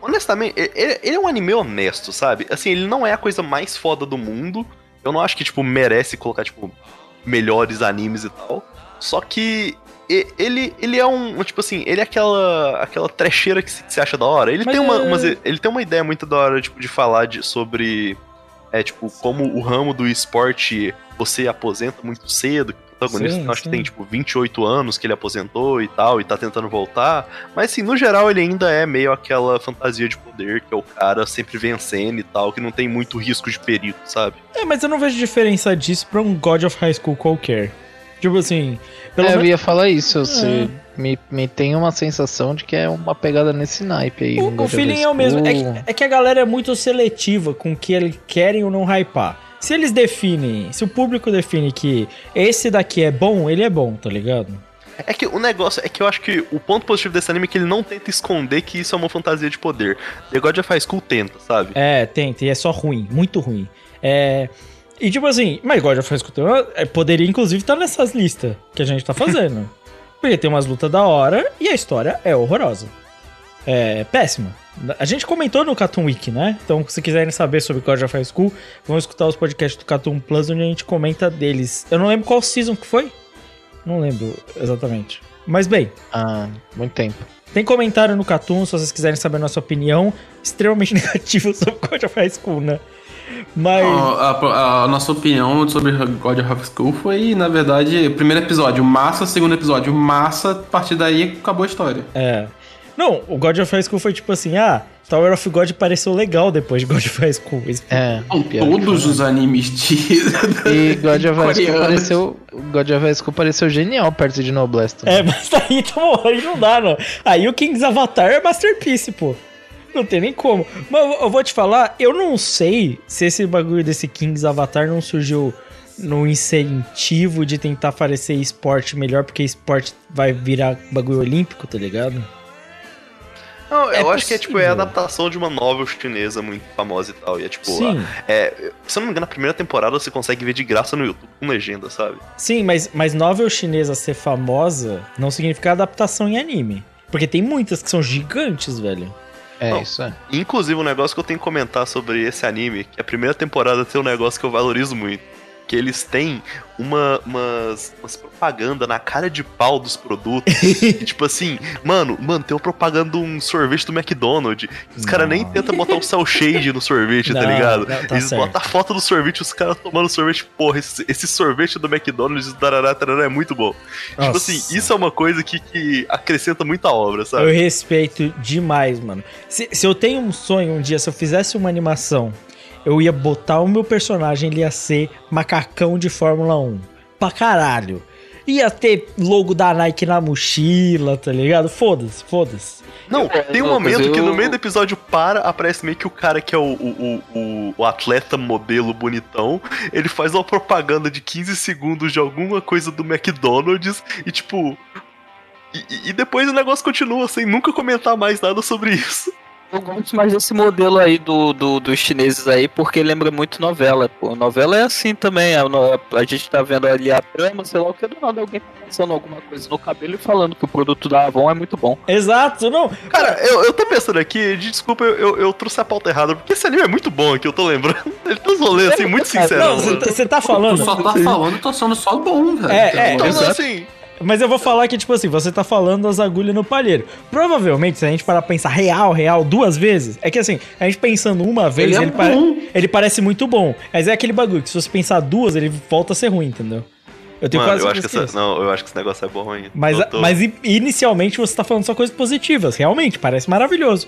honestamente, ele, ele é um anime honesto, sabe? Assim, ele não é a coisa mais foda do mundo. Eu não acho que, tipo, merece colocar, tipo, melhores animes e tal. Só que ele, ele é um, tipo assim, ele é aquela aquela trecheira que se, que se acha da hora. Ele Mas tem uma, é- umas- ele tem uma ideia muito da hora, tipo, de falar de, sobre é tipo como o ramo do esporte você aposenta muito cedo. Protagonista Sim, eu acho sim. que tem tipo 28 anos que ele aposentou e tal e tá tentando voltar. Mas assim, no geral ele ainda é meio aquela fantasia de poder que é o cara sempre vencendo e tal, que não tem muito risco de perigo, sabe? é, mas eu não vejo diferença disso pra um God of High School qualquer. Tipo assim, pelo É, eu menos ia falar isso, você me, me tem uma sensação de que é uma pegada nesse naipe aí. um o, God o feeling é o mesmo. É que, é que a galera é muito seletiva com o que eles querem ou não hypar. Se eles definem, se o público define que esse daqui é bom, ele é bom, tá ligado? É que o negócio é que eu acho que o ponto positivo desse anime é que ele não tenta esconder que isso é uma fantasia de poder. The God of High School tenta, sabe? É, tenta, e é só ruim, muito ruim. É. E tipo assim, mas God of High School é, poderia inclusive estar nessas listas que a gente tá fazendo. Porque tem umas lutas da hora e a história é horrorosa. É péssima. A gente comentou no Cartoon Week, né? Então, se quiserem saber sobre God of High School, vão escutar os podcasts do Cartoon Plus, onde a gente comenta deles. Eu não lembro qual season que foi. Não lembro exatamente. Mas bem, Ah, muito tempo. tem comentário no Cartoon, se vocês quiserem saber a nossa opinião, extremamente negativa sobre God of High School, né? Mas. A, a- a nossa opinião sobre God of School foi, na verdade, primeiro episódio massa, segundo episódio massa, a partir daí acabou a história. É. Não, o God of High School foi tipo assim, ah, Tower of God pareceu legal depois de God of High School. É, todos os animes de. E God of High School pareceu. God of High School pareceu genial perto de Noblesse. É, mas daí, então, aí não dá, não. Aí o King's Avatar é Masterpiece, pô. Não tem nem como. Mas eu- eu vou te falar, eu não sei se esse bagulho desse King's Avatar não surgiu no incentivo de tentar parecer esporte melhor, porque esporte vai virar bagulho olímpico, tá ligado? Não, eu É acho que é tipo, é a adaptação de uma novel chinesa muito famosa e tal. E é tipo, Sim. é, se eu não me engano, a primeira temporada você consegue ver de graça no YouTube com legenda, sabe? Sim, mas, mas novel chinesa ser famosa não significa adaptação em anime. Porque tem muitas que são gigantes, velho. É, Não. isso é. Inclusive, um negócio que eu tenho que comentar sobre esse anime, que a primeira temporada tem um negócio que eu valorizo muito. Que eles têm uma, umas, umas propaganda na cara de pau dos produtos. que, tipo assim, mano, mano, tem uma propaganda de um sorvete do McDonald's. Os caras nem tentam botar um cel shade no sorvete, tá Não, ligado? não, tá eles certo. botam a foto do sorvete os caras tomando sorvete. Porra, esse, esse sorvete do McDonald's, tarará, tarará, é muito bom. Tipo Nossa. assim, isso é uma coisa que, que acrescenta muito a obra, Eu sabe? respeito demais, mano. Se, se eu tenho um sonho um dia, se eu fizesse uma animação, eu ia botar o meu personagem, ele ia ser macacão de Fórmula 1. Pra caralho. Ia ter logo da Nike na mochila, tá ligado? Foda-se, foda-se. Não, tem um momento que no meio do episódio para, aparece meio que o cara que é o, o, o, o- atleta modelo bonitão, ele faz uma propaganda de 15 segundos de alguma coisa do McDonald's e tipo. E- e depois o negócio continua sem nunca comentar mais nada sobre isso. Eu gosto mais desse modelo aí do, do- dos chineses aí, porque lembra muito novela, pô. Novela é assim também, a, a gente tá vendo ali a trama, sei lá o que, do nada alguém tá pensando alguma coisa no cabelo e falando que o produto da Avon é muito bom. Exato, não. Cara, eu, eu tô pensando aqui, de- desculpa, eu, eu, eu trouxe a pauta errada, porque esse anime é muito bom aqui, eu tô lembrando. Ele tá rolê assim, muito sincero. Não, você tá- tá falando. Tu só tá falando, tô sendo só bom, velho. É, é, Então, exato. assim, Mas eu vou falar que, tipo assim, você tá falando das agulhas no palheiro. Provavelmente, se a gente parar pra pensar real, real, duas vezes, é que assim, a gente pensando uma vez, Ele ele, é pare- bom. ele parece muito bom. Mas é aquele bagulho que se você pensar duas, ele volta a ser ruim, entendeu? Eu tenho mano, quase eu acho, que essa, não, eu acho que esse negócio é bom ainda. Mas, tô- mas inicialmente você tá falando só coisas positivas, realmente, parece maravilhoso.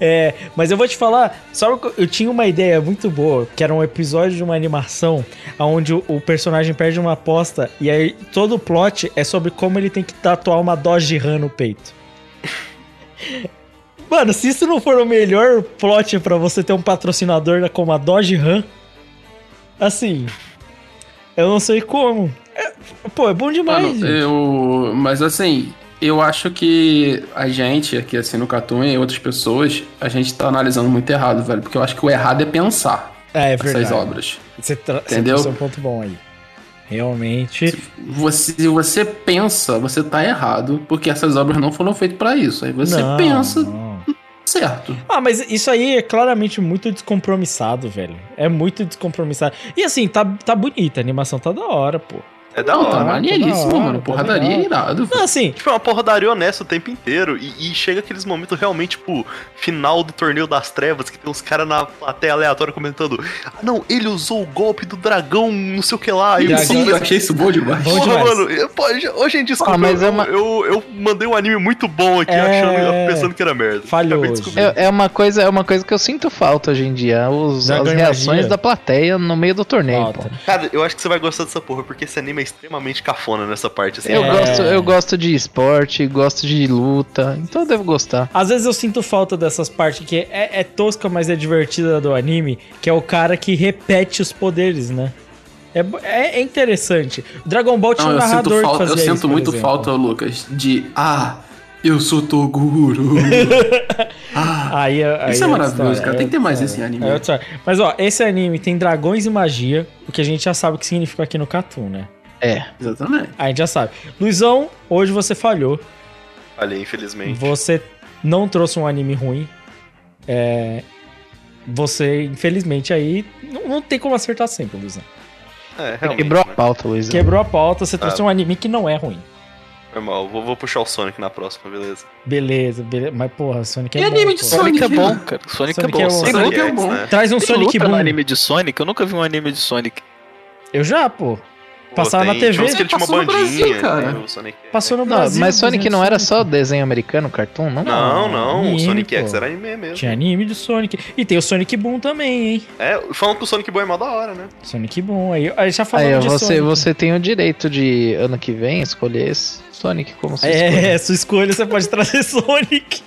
É, mas eu vou te falar, só eu tinha uma ideia muito boa, que era um episódio de uma animação onde o, personagem perde uma aposta e aí todo o plot é sobre como ele tem que tatuar uma Dodge Ram no peito. Mano, se isso não for o melhor plot pra você ter um patrocinador como a Dodge Ram, assim, eu não sei como. É, pô, é bom demais. Mano, eu. Mas assim, eu acho que a gente, aqui assim no Cartoon e outras pessoas, a gente tá analisando muito errado, velho. Porque eu acho que o errado é pensar É, é essas verdade. obras. Você, tra... Entendeu? você um ponto bom aí. Realmente. Você, se você pensa, você tá errado, porque essas obras não foram feitas pra isso. Aí você Não, pensa não. certo. Ah, mas isso aí é claramente muito descompromissado, velho. É muito descompromissado. E assim, tá, tá bonita, a animação tá da hora, pô. É da Não, tá hora. maneiríssimo, da hora, mano. tá Porradaria é irado. Não, assim, Tipo, é uma porradaria honesta o tempo inteiro. E, e chega aqueles momentos realmente, tipo, final do torneio das trevas, que tem uns caras na plateia aleatória comentando: Ah, não, ele usou o golpe do dragão, não sei o que lá. E eu Sim, eu achei isso bom demais. Bom Porra, demais. mano, eu, pô, já- ô, gente, desculpa, Ah, mas eu, é uma- eu, eu mandei um anime muito bom aqui, É. achando, pensando que era merda. Falhou hoje. É, é uma coisa, é uma coisa que eu sinto falta hoje em dia. Os, as reações magia. da plateia no meio do torneio. Cara, eu acho que você vai gostar dessa porra, porque esse anime é extremamente cafona nessa parte. Assim, Eu, É. gosto, eu gosto de esporte, gosto de luta, então eu devo gostar. Às vezes eu sinto falta dessas partes que é, é tosca, mas é divertida do anime, que é o cara que repete os poderes, né? É, é, é interessante. O Dragon Ball tinha Não, um eu sinto, narrador que falta, eu sinto isso, muito exemplo. falta, Lucas, de ah, eu sou Toguro. ah, Aí, aí Isso é outra maravilhoso, história, cara. Tem que ter mais esse anime. é. Mas ó, esse anime tem dragões e magia, o que a gente já sabe o que significa aqui no Cartoon, né? É. exatamente. A gente já sabe. Luizão, hoje você falhou. Olha, infelizmente. Você não trouxe um anime ruim. É, Você, infelizmente, aí não, não tem como acertar sempre, Luizão. É, realmente. Quebrou a né? pauta, Luiz. Quebrou a pauta, você trouxe Ah. um anime que não é ruim. Normal, vou, vou puxar o Sonic na próxima, beleza? Beleza, beleza. Mas, porra, Sonic é E bom. anime de pô. Sonic é Sonic, bom, cara. Sonic, Sonic é é bom. bom. Tem Sonic luta, é bom. né? Traz um tem Sonic luta Boom. anime de Sonic? Eu nunca vi um anime de Sonic. Eu já, pô. Passava na tem- TV. tinha uns que ele tinha uma Passou no bandinha. Brasil, cara. né, Sonic Passou no Brasil. mas Sonic não era só desenho americano, cartoon, não? Não, não, anime, o Sonic pô. X era anime mesmo. Tinha anime de Sonic. E tem o Sonic Boom também, hein? É, falam que o Sonic Boy é mó da hora, né? Sonic Boom. Aí, aí já falamos Aí, de você, Sonic. você tem o direito de, ano que vem, escolher esse Sonic como sua escolha. É, sua escolha, você pode trazer Sonic.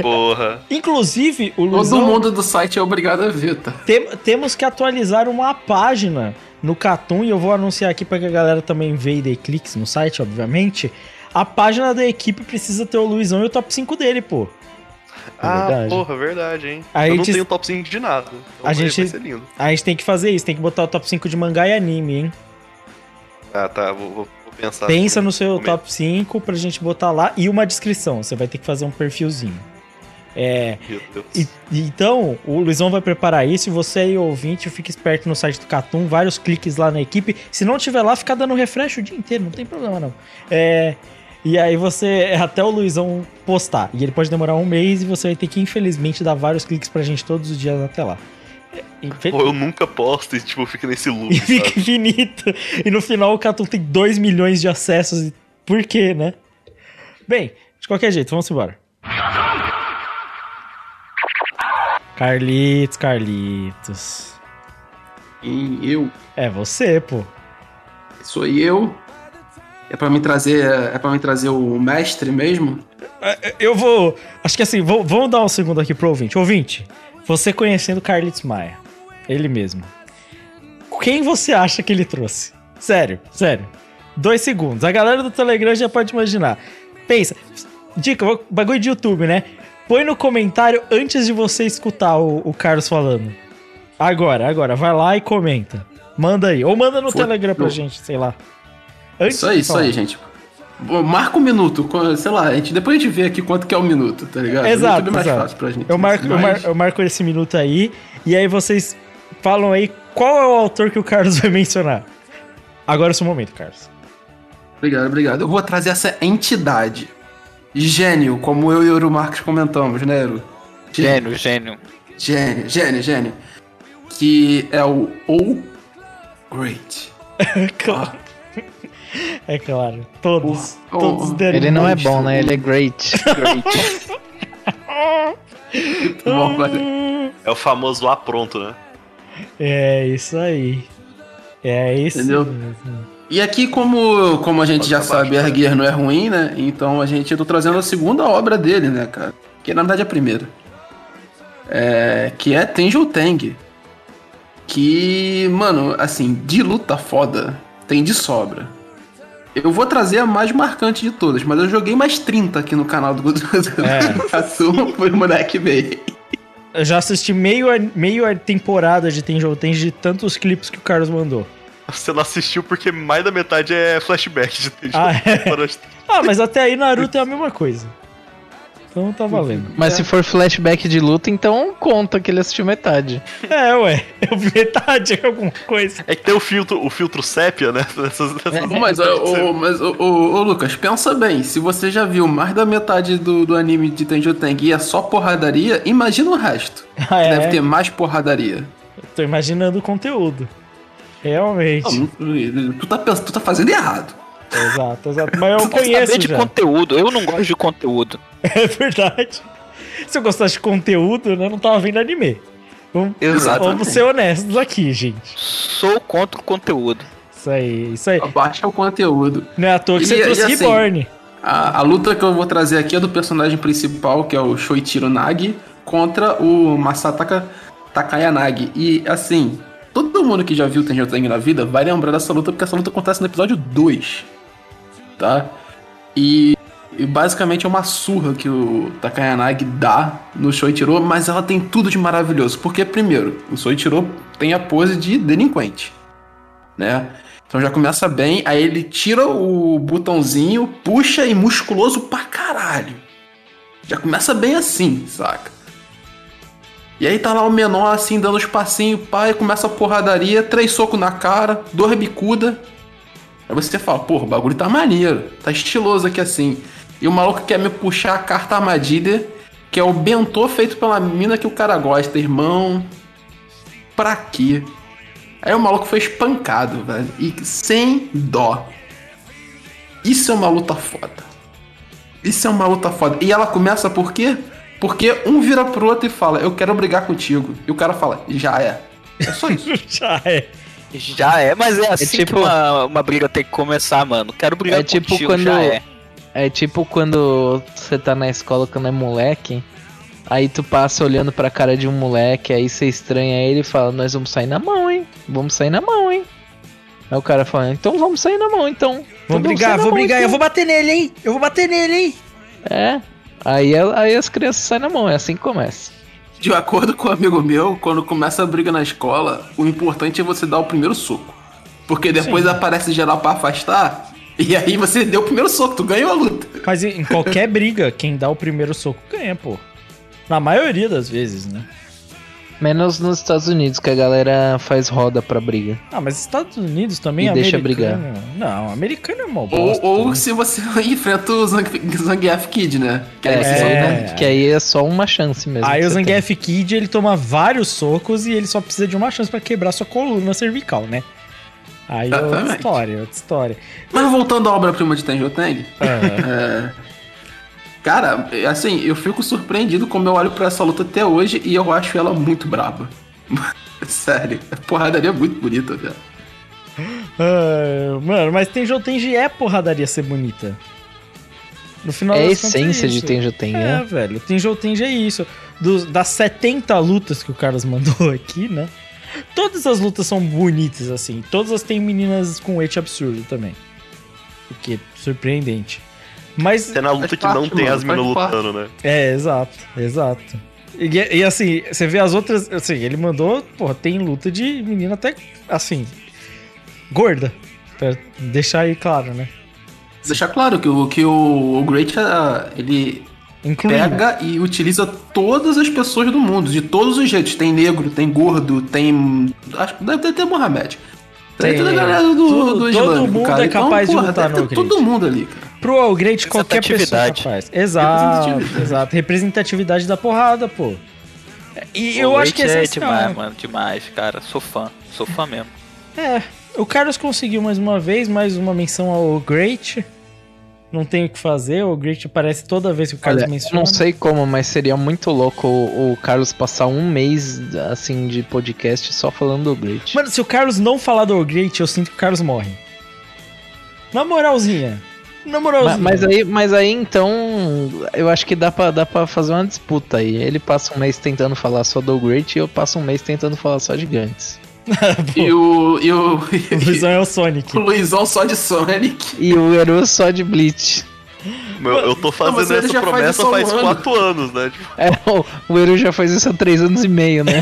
Porra. Inclusive, o Todo Luizão... mundo do site é obrigado a ver, tá? Tem- temos que atualizar uma página no Catum e eu vou anunciar aqui para que a galera também veja e dê cliques no site, obviamente. A página da equipe precisa ter o Luizão e o top 5 dele, pô. Ah, verdade. porra, verdade, hein? Aí eu não gente- tenho top 5 de nada. Então A gente- vai ser lindo. A gente tem que fazer isso, tem que botar o top 5 de mangá e anime, hein? Ah, tá. Vou, vou- pensar. Pensa no seu é? top 5 pra gente botar lá e uma descrição. Você vai ter que fazer um perfilzinho. É. E- então, o Luizão vai preparar isso e você aí, ouvinte, fica esperto no site do Catum, vários cliques lá na equipe. Se não tiver lá, fica dando refresh o dia inteiro, não tem problema não. É. E aí você, até o Luizão postar. E ele pode demorar um mês e você vai ter que, infelizmente, dar vários cliques pra gente todos os dias até lá. É, infel- Pô, eu nunca posto e, tipo, fica nesse loop, E fica sabe? infinito. E no final o Catum tem 2 milhões de acessos. Por quê, né? Bem, de qualquer jeito, vamos embora. Carlitos, Carlitos. E eu, É você, pô. sou eu. É pra me trazer, é para me trazer o mestre mesmo? É, Eu vou. Acho que assim, vou- vamos dar um segundo aqui pro ouvinte. Ouvinte, você conhecendo Carlitos Maia, ele mesmo. Quem você acha que ele trouxe? Sério, sério. Dois segundos. A galera do Telegram já pode imaginar. Pensa. Dica, bagulho de YouTube, né? Põe no comentário antes de você escutar o, o Carlos falando. Agora, agora, vai lá e comenta. Manda aí. Ou manda no Foi- Telegram pra eu- gente, sei lá. Antes Isso aí, isso aí, gente. Marca um minuto, sei lá, a gente, depois a gente vê aqui quanto que é o minuto, tá ligado? Exato, é mais exato. fácil pra gente. Eu marco, eu, Mas- mar- eu marco esse minuto aí, e aí vocês falam aí qual é o autor que o Carlos vai mencionar. Agora é o seu momento, Carlos. Obrigado, obrigado. Eu vou trazer essa entidade. Gênio, como eu e o Euro Marques comentamos, né, Euro? Gênio, gênio. Gênio, gênio, gênio. Que é o O Great. Claro. É claro. Todos. Oh, todos oh. deram Ele não é bom, né? Ele é great. Great. Muito bom, velho. É o famoso A pronto, né? É isso aí. É isso Entendeu? mesmo. E aqui, como, como a gente Pode já sabe. Erguer não é ruim, né? Então a gente, eu tô trazendo a segunda obra dele, né, cara? Que na verdade é a primeira. É, que é Tenjo Teng. Que, mano, assim, de luta foda, tem de sobra. Eu vou trazer a mais marcante de todas, mas eu joguei mais 30 aqui no canal do, do É. Assuma por moleque veio. Eu já assisti meio, a- meio temporada de Tenjo Tens de tantos clipes que o Carlos mandou. Você não assistiu porque mais da metade é flashback de Tenjo. Ah, é? Para- Ah, mas até aí Naruto é a mesma coisa. Então tá valendo. Mas se for flashback de luta, então conta que ele assistiu metade. É, ué. Eu vi metade de alguma coisa. É que tem o filtro, o filtro sépia, né? Nessas, nessas Mas, ô, ô, mas ô, ô, ô, Lucas, pensa bem, se você já viu mais da metade do, do anime de Tenjo Teng e é só porradaria, imagina o resto. Ah, é? Deve ter mais porradaria. Tô imaginando o conteúdo. Realmente. Não, tu, tá, tu tá fazendo errado. Exato, exato. Mas eu Quer conheço de já. conteúdo. Eu não gosto de conteúdo. É verdade. Se eu gostasse de conteúdo, né, eu não tava vendo anime. Vamos, Exatamente. vamos ser honestos aqui, gente. Sou contra o conteúdo. Isso aí, isso aí. Abaixa o conteúdo. Não é à toa que E- você trouxe assim, Reborn. A, a luta que eu vou trazer aqui é do personagem principal, que é o Shoichiro Nagi, contra o Masataka Takayanagi. E assim, todo mundo que já viu Tenjo Teng na vida vai lembrar dessa luta, porque essa luta acontece no episódio 2. Tá? E, e basicamente é uma surra que o Takayanagi dá no Shoichiro, mas ela tem tudo de maravilhoso. Porque, primeiro, o Shoichiro tem a pose de delinquente, né? Então já começa bem, aí ele tira o botãozinho, puxa e musculoso pra caralho. Já começa bem assim, saca? E aí tá lá o menor assim, dando os passinhos, pai, começa a porradaria, três socos na cara, dor bicuda. Aí você fala, porra, o bagulho tá maneiro, tá estiloso aqui assim. E o maluco quer me puxar a carta armadilha, que é o bentô feito pela mina que o cara gosta, irmão. Pra quê? Aí o maluco foi espancado, velho. E sem dó. Isso é uma luta foda. Isso é uma luta foda. E ela começa por quê? Porque um vira pro outro e fala, eu quero brigar contigo. E o cara fala, já é. É só isso. Já é. Já é, mas é assim tipo- que uma, uma briga tem que começar, mano. Quero brigar É tipo contigo, quando- já é. É tipo quando você tá na escola quando é moleque, aí tu passa olhando pra cara de um moleque, aí você estranha ele e fala, nós vamos sair na mão, hein? Vamos sair na mão, hein? Aí o cara fala, então vamos sair na mão, então. Então Vamos brigar, sair na vou mão, brigar, eu então." vou bater nele, hein? Eu vou bater nele, hein? É. Aí, aí as crianças saem na mão, é assim que começa. De acordo com um amigo meu, quando começa a briga na escola, o importante é você dar o primeiro soco. Porque depois Sim. aparece geral pra afastar, e aí você deu o primeiro soco, tu ganhou a luta. Mas em qualquer briga, quem dá o primeiro soco ganha, pô. Na maioria das vezes, né? Menos nos Estados Unidos, que a galera faz roda pra briga. Ah, mas Estados Unidos também E é deixa americano. Não, americano é mó Ou, bosta. ou né? se você enfrenta o Zang- Zangief Kid, né? Que aí É, só É. que aí é só uma chance mesmo. Aí o tem. Zangief Kid, ele toma vários socos e ele só precisa de uma chance pra quebrar sua coluna cervical, né? Aí é outra história, outra história. Mas voltando à obra-prima de Tenjo Teng, É. é, cara, assim, eu fico surpreendido como eu olho pra essa luta até hoje e eu acho ela muito braba. Sério, a porradaria é muito bonita, velho. Ah, mano, mas tem Jotenji é porradaria ser bonita. No final É a contas, essência de isso. Tenjo Ten, É, né? velho. Tem Jotenji é isso. Dos, das 70 lutas que o Carlos mandou aqui, né? Todas as lutas são bonitas, assim. Todas têm meninas com ete absurdo também. O que é surpreendente. Mas. Até na luta que não parte, tem mano, as minas lutando, né? É, exato, exato. E, e, assim, você vê as outras. Assim, ele mandou. Porra, tem luta de menina até. Assim. Gorda. Pra deixar aí claro, né? Deixar claro que o, que o, o Great, ah, ele Incluindo. pega e utiliza todas as pessoas do mundo, de todos os jeitos. Tem negro, tem gordo, tem. Acho que deve ter até Mohamed. Tem, Tem. toda a galera do, Tudo- do todo Islâmico, mundo cara. é capaz de porra, lutar deve no todo mundo ali, cara. Pro Upgrade, qualquer pessoa é capaz. Exato, Representatividade. exato. Representatividade da porrada, pô. E eu acho que é essencial. demais, mano. Demais, cara. Sou fã. Sou fã mesmo. É, o Carlos conseguiu mais uma vez, mais uma menção ao Great. Não tem o que fazer, o Great aparece toda vez que o Carlos Olha, menciona. não sei como, mas seria muito louco o, o Carlos passar um mês, assim, de podcast só falando do Great. Mano, se o Carlos não falar do Great, eu sinto que o Carlos morre. Na moralzinha. Na Ma- moralzinha. Mas, aí, mas aí, então, eu acho que dá pra, dá pra fazer uma disputa aí. Ele passa um mês tentando falar só do Great e eu passo um mês tentando falar só de Gantz. E o. E o, O Luizão é o Sonic. o Luizão só de Sonic. E o Eru só de Bleach. Meu, eu tô mas fazendo essa faz promessa um faz ano. quatro anos, né? Tipo, É, o, o Eru já faz isso há três anos e meio, né?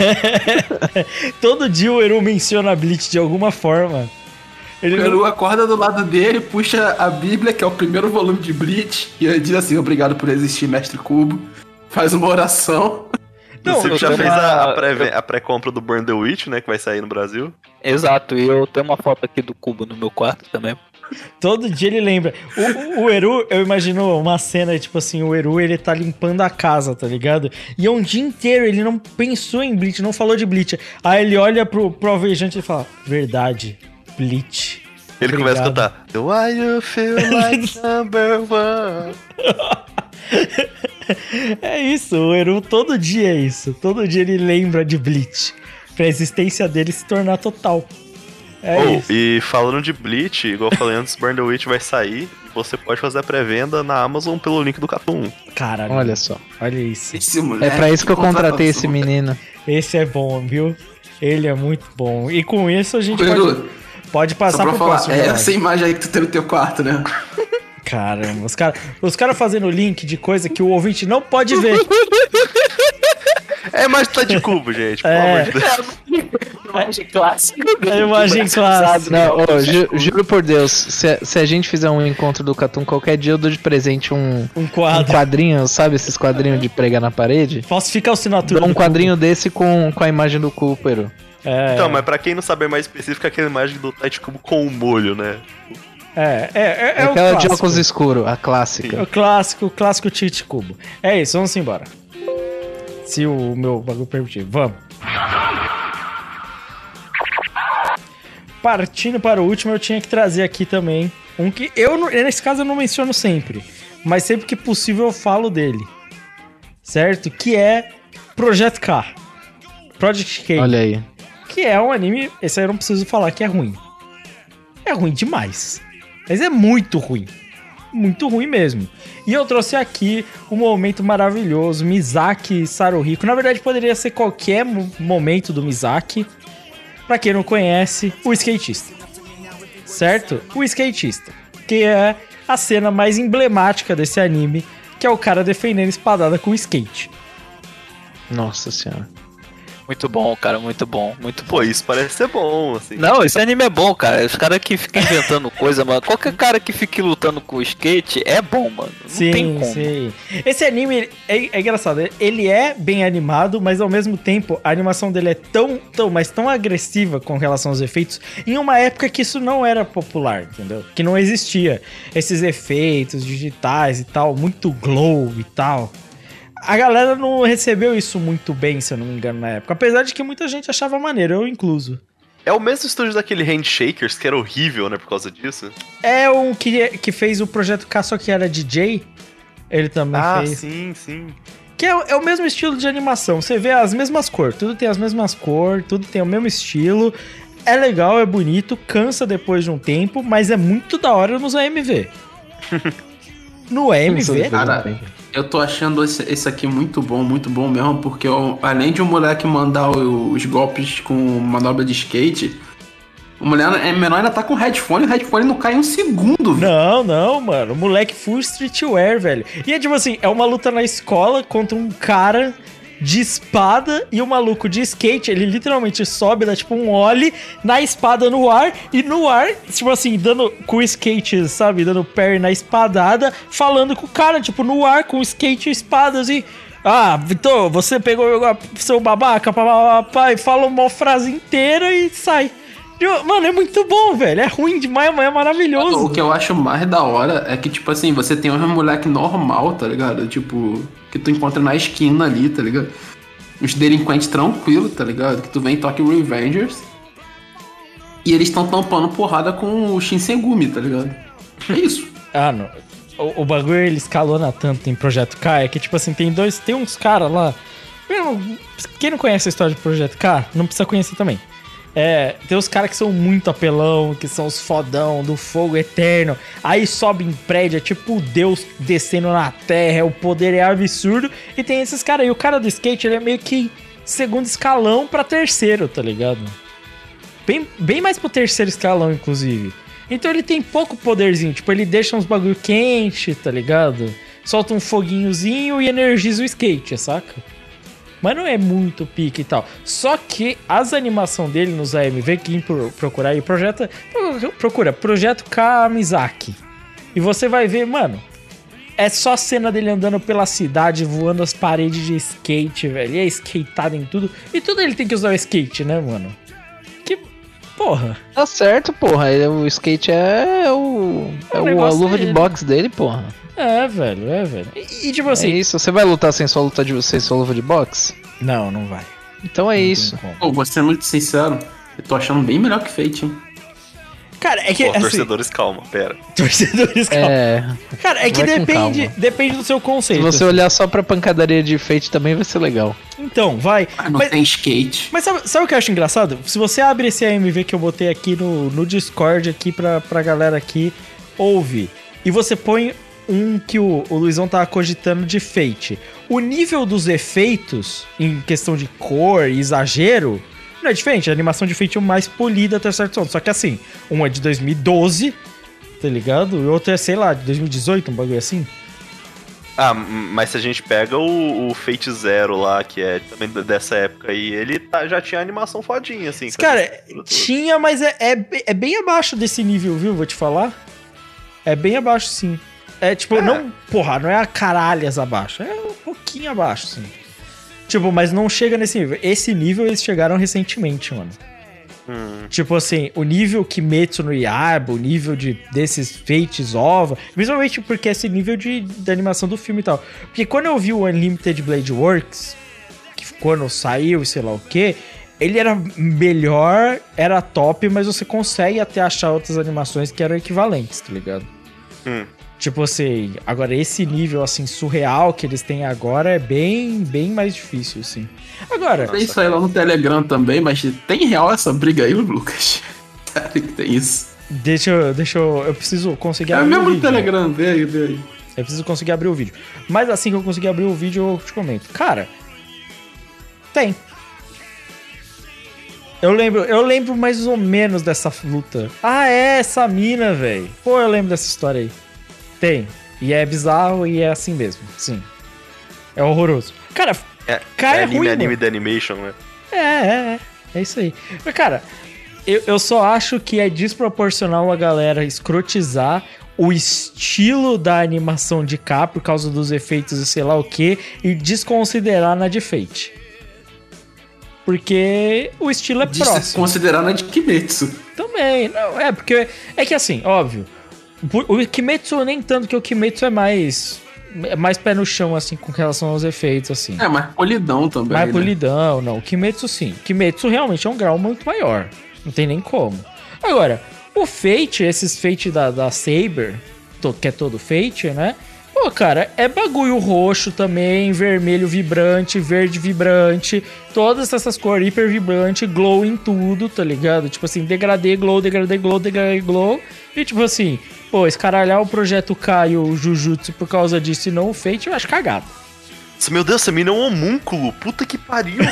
Todo dia o Eru menciona a Blitz de alguma forma. Ele O Peru acorda do lado dele, puxa a Bíblia, que é o primeiro volume de Bleach, e ele diz assim: Obrigado por existir, Mestre Cubo. Faz uma oração. Não, você já fez uma- a, a pré- a pré-compra do Burn the Witch, né? Que vai sair no Brasil. Exato. E eu tenho uma foto aqui do cubo no meu quarto também. Todo dia ele lembra. O, o, o Eru, eu imagino uma cena, tipo assim, o Eru ele tá limpando a casa, tá ligado? E é um dia inteiro ele não pensou em Bleach, não falou de Bleach. Aí ele olha pro, pro alvejante e fala: Verdade, Bleach. Ele Obrigado. começa a cantar. Why you feel like number one? É isso, o Eru todo dia é isso. Todo dia ele lembra de Bleach. Pra existência dele se tornar total. É Oh, isso. e falando de Bleach, igual eu falei antes, Burn the Witch vai sair. Você pode fazer a pré-venda na Amazon pelo link do Catum. Caralho. Olha só. Olha isso. Esse É pra isso que eu contratei esse menino. Esse é bom, viu? Ele é muito bom. E com isso a gente Eru, pode, pode passar pra pro falar, próximo. é essa imagem aí que tu tem no teu quarto, né? Caramba, os caras os cara fazendo link de coisa que o ouvinte não pode ver. É, mas tá de cubo, gente. Pelo É. amor de Deus. Imagem clássica. É a imagem clássica. Não, ô, ju- juro por Deus, se, a- se a gente fizer um encontro do Catum qualquer dia, eu dou de presente um, Um um quadro. quadrinho, sabe esses quadrinhos de pregar na parede? Falsifica a assinatura. Dou um quadrinho desse com, com a imagem do Cooper. É, Então, mas pra quem não saber mais específico, é aquela imagem do Tite Cubo com o molho, né? é, é, é, é o Aquela de óculos escuro, a É clássica. O clássico, o clássico Tite Cubo. É isso, vamos embora. Se o meu bagulho permitir. Vamos. Partindo para o último, eu tinha que trazer aqui também um que eu, nesse caso, eu não menciono sempre, mas sempre que possível eu falo dele. Certo? Que é Project K. Project K. Olha aí. Que é um anime, esse aí eu não preciso falar que é ruim. É ruim demais. Mas é muito ruim. Muito ruim mesmo. E eu trouxe aqui um momento maravilhoso, Mizaki Saruhiko. Na verdade, poderia ser qualquer mo- momento do Mizaki. Pra quem não conhece, o skatista. Certo? O skatista. Que é a cena mais emblemática desse anime, que é o cara defendendo espadada com skate. Nossa senhora. Muito bom, cara, muito bom, muito bom. Pô, isso parece ser bom, assim. Não, esse anime é bom, cara. Os caras que ficam inventando coisa, mano. Qualquer cara que fique lutando com o skate é bom, mano. Não tem Sim, como. sim. Esse anime é, é engraçado. Ele é bem animado, mas ao mesmo tempo a animação dele é tão, tão, mas tão agressiva com relação aos efeitos. Em uma época que isso não era popular, entendeu? Que não existia esses efeitos digitais e tal, muito glow e tal. A galera não recebeu isso muito bem, se eu não me engano, na época. Apesar de que muita gente achava maneiro, eu incluso. É o mesmo estúdio daquele Handshakers, que era horrível, né, por causa disso. É um que, que fez o projeto K, só que era DJ. Ele também Ah, fez. sim, sim. Que é, o- é o mesmo estilo de animação. Você vê as mesmas cores, tudo tem as mesmas cores, tudo tem o mesmo estilo. É legal, é bonito, cansa depois de um tempo, mas é muito da hora nos AMV. no AMV, Cara, eu tô achando esse, esse aqui muito bom, muito bom mesmo, porque eu- além de o moleque mandar os golpes com manobra de skate, o mulher é menor ainda tá com headphone o headphone não cai em um segundo. Não, não, mano. O moleque full streetwear, velho. E é tipo assim, é uma luta na escola contra um cara de espada e o maluco de skate, ele literalmente sobe, dá tipo um ollie na espada no ar e no ar, tipo assim, dando com o skate, sabe, dando parry na espadada, falando com o cara, tipo, no ar com o skate e espadas e ah, Vitor, você pegou seu babaca, papapá, e fala uma frase inteira e sai. Mano, é muito bom, velho. É ruim demais, mas é maravilhoso. O que eu acho mais da hora é que, tipo assim, você tem um moleque normal, tá ligado? Tipo, que tu encontra na esquina ali, tá ligado? Os delinquentes tranquilos, tá ligado? Que tu vem em Tokyo Revengers. E eles estão tampando porrada com o Shinsengumi, tá ligado? É isso. Ah, não. O, o bagulho ele escalona tanto em Projeto K é que, tipo assim, tem dois. Tem uns caras lá. Quem não conhece a história de Projeto K, não precisa conhecer também. É, tem os caras que são muito apelão, que são os fodão do fogo eterno. Aí sobe em prédio, é tipo Deus descendo na terra, o poder é absurdo. E tem esses caras aí. O cara do skate, ele é meio que segundo escalão pra terceiro, tá ligado? Bem, bem mais pro terceiro escalão, inclusive. Então ele tem pouco poderzinho. Tipo, ele deixa uns bagulho quente, tá ligado? Solta um foguinhozinho e energiza o skate, saca? Mas não é muito pique e tal. Só que as animação dele nos AMV, quem pro- procurar aí, projeta, pro- procura Projeto Kamizaki. E você vai ver, mano, é só cena dele andando pela cidade, voando as paredes de skate, velho. E é skateado em tudo. E tudo ele tem que usar o skate, né, mano? Porra. Tá certo, porra. ele- O skate é o. É O o, a negócio luva dele. de boxe dele, porra. É, velho, é, velho. E, e, tipo É assim. isso. Você vai lutar sem sua luta de sem sua luva de boxe? Não, não vai. Então é Não tem isso. Pô, vou ser muito sincero. Eu tô achando bem melhor que Fate, hein? Cara, é que. Pô, assim, torcedores, calma, pera. torcedores, calma. É. Cara, é que depende, depende do seu Se conceito. você olhar só pra pancadaria de Fate também vai ser legal. Então, vai. Ah, não Mas, tem skate. mas sabe, sabe o que eu acho engraçado? Se você abre esse AMV que eu botei aqui no, no Discord aqui pra, pra galera aqui ouvir, e você põe um que o, o Luizão tava cogitando de Fate. O nível dos efeitos, em questão de cor e exagero, não é diferente. A animação de é mais polida até certo ponto. Só que assim, um é de 2012, tá ligado? E o outro é, sei lá, de 2018, um bagulho assim. Ah, mas se a gente pega o, o Fate Zero lá, que é também dessa época aí, ele tá- já tinha animação fodinha, assim. Cara, tinha, mas é, é, é bem abaixo desse nível, viu? Vou te falar. É bem abaixo, sim. É tipo, É. não. Porra, não é a caralhas abaixo. É um pouquinho abaixo, sim. Tipo, mas não chega nesse nível. Esse nível eles chegaram recentemente, mano. Hum. Tipo assim, o nível Kimetsu no Yaiba, o nível de desses Fates Ova, principalmente porque esse nível de, de animação do filme e tal. Porque quando eu vi o Unlimited Blade Works, que quando saiu e sei lá o que, ele era melhor, era top, mas você consegue até achar outras animações que eram equivalentes, tá ligado? Hum. Tipo assim, agora esse nível assim surreal que eles têm agora é bem, bem mais difícil, assim. Agora, Tem isso aí lá no Telegram também, mas tem real essa briga aí, Lucas? Sério que tem isso? deixa eu, deixa eu, eu preciso conseguir É abrir o mesmo no vídeo. Telegram, vê aí, vê aí. Eu preciso conseguir abrir o vídeo. Mas assim que eu conseguir abrir o vídeo, eu te comento. Cara, tem. Eu lembro, eu lembro mais ou menos dessa luta. Ah, é, essa mina, velho. Pô, eu lembro dessa história aí. Tem. E é bizarro e é assim mesmo, sim. É horroroso. Cara, É, Cara, é é anime, ruim, anime mano. da animation, né? é, é, é. É isso aí. Mas, cara, eu, eu só acho que é desproporcional a galera escrotizar o estilo da animação de cá por causa dos efeitos e sei lá o que e desconsiderar na de Fate. Porque o estilo é próximo. se considerar na de Kimetsu. Também, não, é porque é que assim, óbvio, o o Kimetsu nem tanto que o Kimetsu é mais é mais pé no chão assim com relação aos efeitos assim. É, mas polidão também. mais né? polidão, não. O Kimetsu sim. Kimetsu realmente é um grau muito maior. Não tem nem como. Agora, o Fate, esses Fate da, da Saber, que é todo Fate, né? Pô, cara, é bagulho roxo também, vermelho vibrante, verde vibrante, todas essas cores hiper vibrante, glow em tudo, tá ligado? Tipo assim, degradê, glow, degradê, glow, degradê, glow. E tipo assim, pô, escaralhar o projeto K e o Jujutsu por causa disso e não o Fate, eu acho cagado. Meu Deus, essa mina é um homúnculo. Puta que pariu.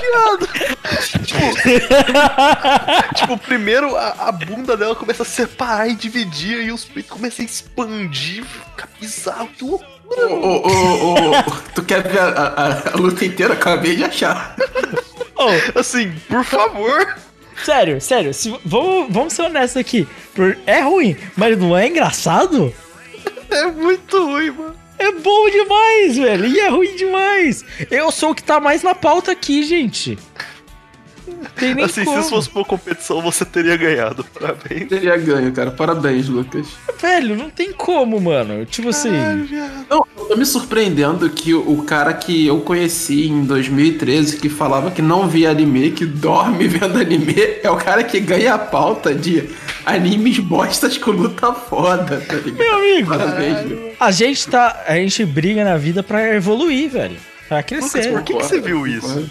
Viado. tipo, tipo, primeiro a, a bunda dela começa a separar e dividir e os peitos começam a expandir. Fica bizarro. Que loucura. Ô, ô, ô, ô, tu quer ver a, a- a luta inteira? Acabei de achar. Assim, por favor. Sério, sério, se- vamos, vamos ser honestos aqui. É ruim, mas não é engraçado? É muito ruim, mano. É bom demais, velho. E é ruim demais. Eu sou o que tá mais na pauta aqui, gente. Tem nem Assim, como. se isso fosse por competição, você teria ganhado. Parabéns. Teria ganho, cara. Parabéns, Lucas. Velho, não tem como, mano. Tipo assim. Não, eu tô me surpreendendo que o cara que eu conheci em 2013, que falava que não via anime, que dorme vendo anime, é o cara que ganha a pauta de animes bostas com luta foda, tá ligado? Meu amigo, Parabéns, Lucas. a gente tá. A gente briga na vida pra evoluir, velho. Pra crescer. Por que, que você viu isso?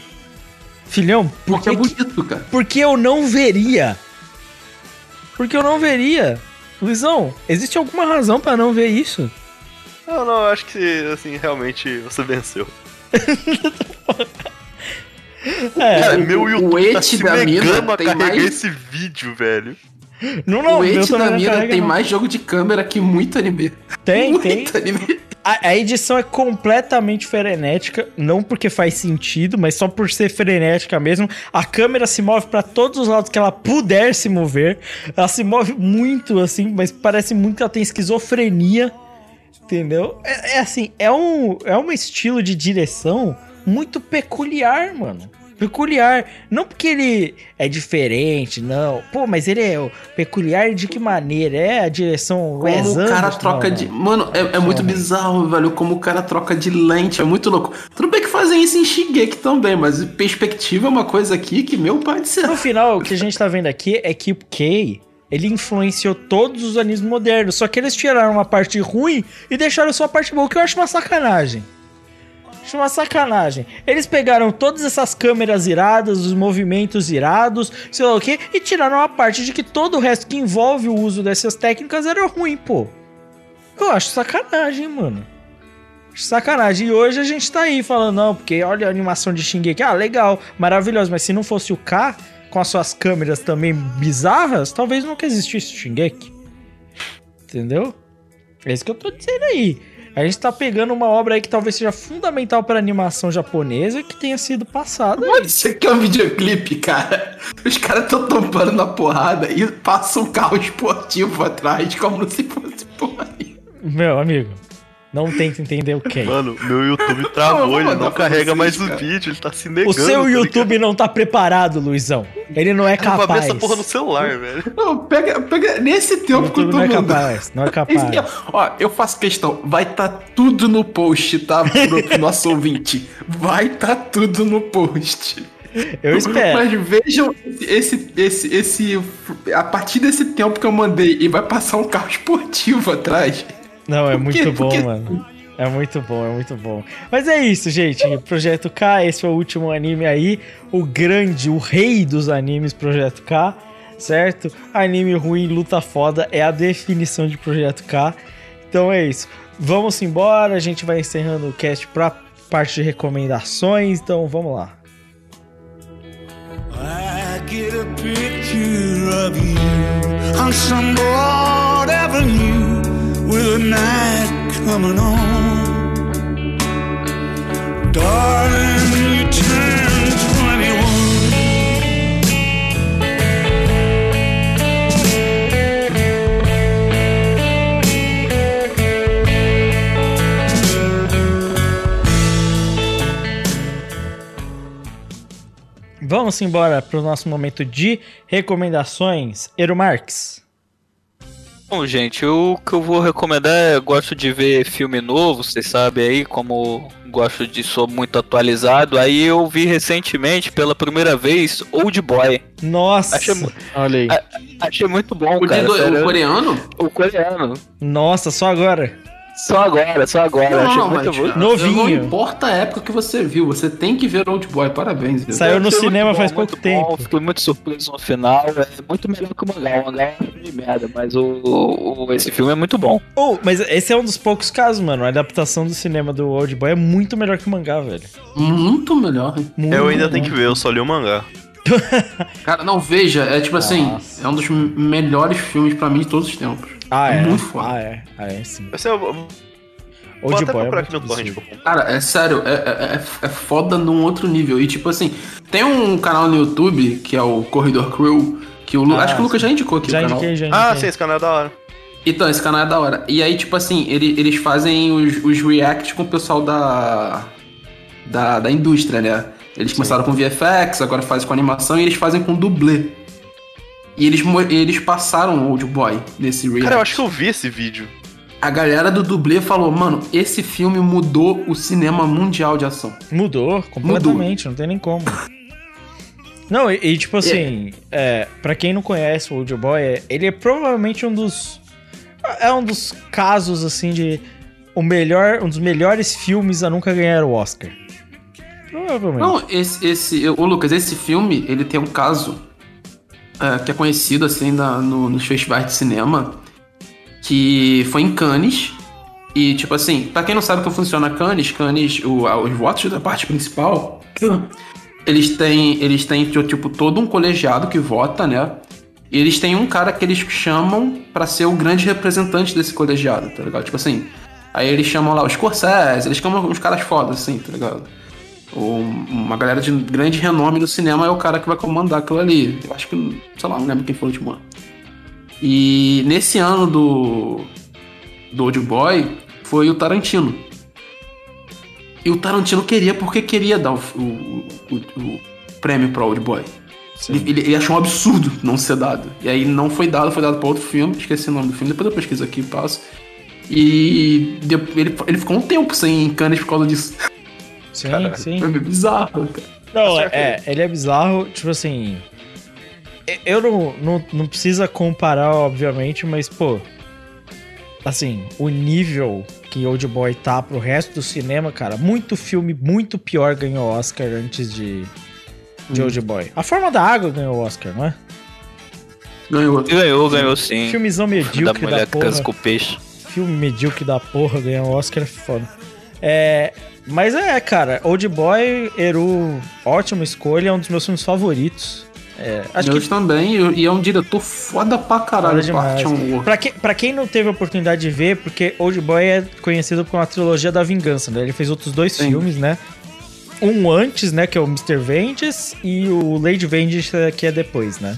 Filhão, por Porque é que, que- bonito, cara. Porque eu não veria. Porque eu não veria. Luizão, existe alguma razão pra não ver isso? Não, não, eu acho que, assim, realmente você venceu. É, Cara, o- meu o YouTube tá et se da mina negando a tem carregar mais- esse vídeo, velho. não, não, o também da mina carrega, tem não. mais jogo de câmera que muito anime. Tem, tem. muito anime. A, a edição é completamente frenética, não porque faz sentido, mas só por ser frenética mesmo. A câmera se move pra todos os lados que ela puder se mover. Ela se move muito assim, mas parece muito que ela tem esquizofrenia. Entendeu? É, é assim, é um, é um estilo de direção muito peculiar, mano. Peculiar. Não porque ele é diferente, não. Pô, mas ele é o peculiar de que maneira? É a direção Como Wes o cara troca Não, de. não. Mano, é, é muito bizarro, velho. Como o cara troca de lente. É muito louco. Tudo bem que fazem isso em Shigeki também, mas perspectiva é uma coisa aqui que, meu pai do céu. No final, o que a gente tá vendo aqui é que o Kay, ele influenciou todos os animes modernos, só que eles tiraram uma parte ruim e deixaram só a parte boa, que eu acho uma sacanagem. Acho uma sacanagem. Eles pegaram todas essas câmeras iradas, os movimentos irados, sei lá o que, e tiraram a parte de que todo o resto que envolve o uso dessas técnicas era ruim, pô. Eu acho sacanagem, mano. Sacanagem. E hoje a gente tá aí falando, não, porque olha a animação de Shingeki. Ah, legal, maravilhoso. Mas se não fosse o K, com as suas câmeras também bizarras, talvez nunca existisse Shingeki. Entendeu? É isso que eu tô dizendo aí. A gente tá pegando uma obra aí que talvez seja fundamental pra animação japonesa que tenha sido passada. Mano, isso aqui é um videoclipe, cara. Os caras tão tampando na porrada e passa um carro esportivo atrás, como se fosse porra. Meu amigo, não tenta entender o que. Mano, meu YouTube travou, vou ele não carrega mais o cara. vídeo, ele tá se negando. O seu tá YouTube não tá preparado, Luizão. Ele não é ligado? Eu vou capaz. essa porra no celar, velho. Não, pega, pega nesse O tempo que eu tô não é mandando. capaz, não é Esse capaz. tempo- Ó, eu faço questão, vai tá tudo no post, tá? Pro, pro nosso ouvinte. Vai tá tudo no post. Eu espero. Mas vejam esse, esse, esse. A partir desse tempo que eu mandei e vai passar um carro esportivo atrás. Não, é muito bom, Porque- mano. É muito bom, é muito bom. Mas é isso, gente. Projeto K, esse foi o último anime aí. O grande, o rei dos animes, Projeto K, certo? Anime ruim, luta foda, é a definição de Projeto K. Então é isso. Vamos embora, a gente vai encerrando o cast pra parte de recomendações. Então vamos lá. I get a picture of you on some board of night coming on. Darling, you turned 21. Vamos embora pro nosso momento de recomendações. Eru Marques. Bom, gente, o que eu vou recomendar é gosto de ver filme novo, vocês sabem aí, como gosto de sou muito atualizado. Aí eu vi recentemente, pela primeira vez, Old Boy. Nossa. Achei, Olha aí. a- achei muito bom, O, cara. do- o coreano? O coreano. Nossa, só agora. Só agora, só agora. achei muito bom. Novinho. Não importa a época que você viu, você tem que ver Old Boy. Parabéns. Deus. Saiu no cinema muito faz bom, pouco tempo. Bom, fiquei muito surpreso no final. É muito melhor que o mangá. O mangá é de merda, mas o, o- esse filme é muito bom. Oh, mas esse é um dos poucos casos, mano. A adaptação do cinema do Old Boy é muito melhor que o mangá, velho. Muito melhor? Muito Eu ainda melhor. tenho que ver, eu só li o mangá. Cara, não, veja, é tipo assim, é um dos melhores filmes pra mim de todos os tempos. Ah, é? Muito foda. Ah, é. Ah, é, sim. Esse eu vou vou até é procurar aqui no torrent comprar. Cara, é sério, é, é, é- é foda num outro nível. E tipo assim, tem um canal no YouTube, que é o Corridor Crew, que o Lu- Ah, acho que o Lucas já indicou aqui Já o canal. indiquei, já indiquei. Ah, sim, esse canal é da hora. Então, esse canal é da hora. E aí, tipo assim, ele- eles fazem os, os reacts com o pessoal da, da, da indústria, né? Eles começaram com VFX, agora fazem com animação e eles fazem com dublê. E eles, eles passaram o Old Boy nesse react. Cara, eu acho que eu vi esse vídeo. A galera do dublê falou, mano, esse filme mudou o cinema mundial de ação. Mudou completamente, não tem nem como. Não, e, e, tipo assim, é, pra quem não conhece o Old Boy, é- ele é provavelmente um dos. É um dos casos, assim, de. O melhor, um dos melhores filmes a nunca ganhar o Oscar. Provavelmente. Não, esse, esse, ô Lucas, esse filme, ele tem um caso é, que é conhecido, assim, na- no, nos festivais de cinema, que foi em Cannes, e, tipo assim, pra quem não sabe como funciona Cannes, Cannes, o, os votos da parte principal, eles têm, eles têm, tipo, todo um colegiado que vota, né? E eles têm um cara que eles chamam pra ser o grande representante desse colegiado, tá ligado? Tipo assim, aí eles chamam lá os Scorsese, eles chamam uns caras fodas, assim, tá ligado? Uma galera de grande renome no cinema é o cara que vai comandar aquilo ali. Eu acho que, sei lá, não lembro quem foi o último ano. E nesse ano do, do Old Boy foi o Tarantino. E o Tarantino queria porque queria dar o, o, o, o prêmio pro Old Boy. Ele, ele- ele achou um absurdo não ser dado. E aí não foi dado, foi dado pra outro filme, esqueci o nome do filme, depois eu pesquiso aqui e passo. E ele, ele ficou um tempo sem Cannes por causa disso. sim, sim. Foi meio bizarro, cara. Não, é, é, ele é bizarro, tipo assim. Eu não, não, não precisa comparar, obviamente, mas, pô. Assim, o nível que Old Boy tá pro resto do cinema, cara, muito filme muito pior ganhou Oscar antes de, de Old Boy. A Forma da Água ganhou Oscar, não é? Ganhou. Ganhou, ganhou sim. Filmezão da medíocre da, mulher que porra. transa com o peixe. Filme medíocre da porra ganhar o Oscar é foda. É, mas é, cara, Old Boy, Eru, ótima escolha, é um dos meus filmes favoritos. É, acho Acho que também, e é um diretor foda pra caralho, Foda demais. Pra, que, pra quem não teve a oportunidade de ver, porque Old Boy é conhecido por uma trilogia da vingança, né? Ele fez outros dois Sim. filmes, né? Um antes, né? Que é o Mr. Vengeance, e o Lady Vengeance, eh, que é depois, né?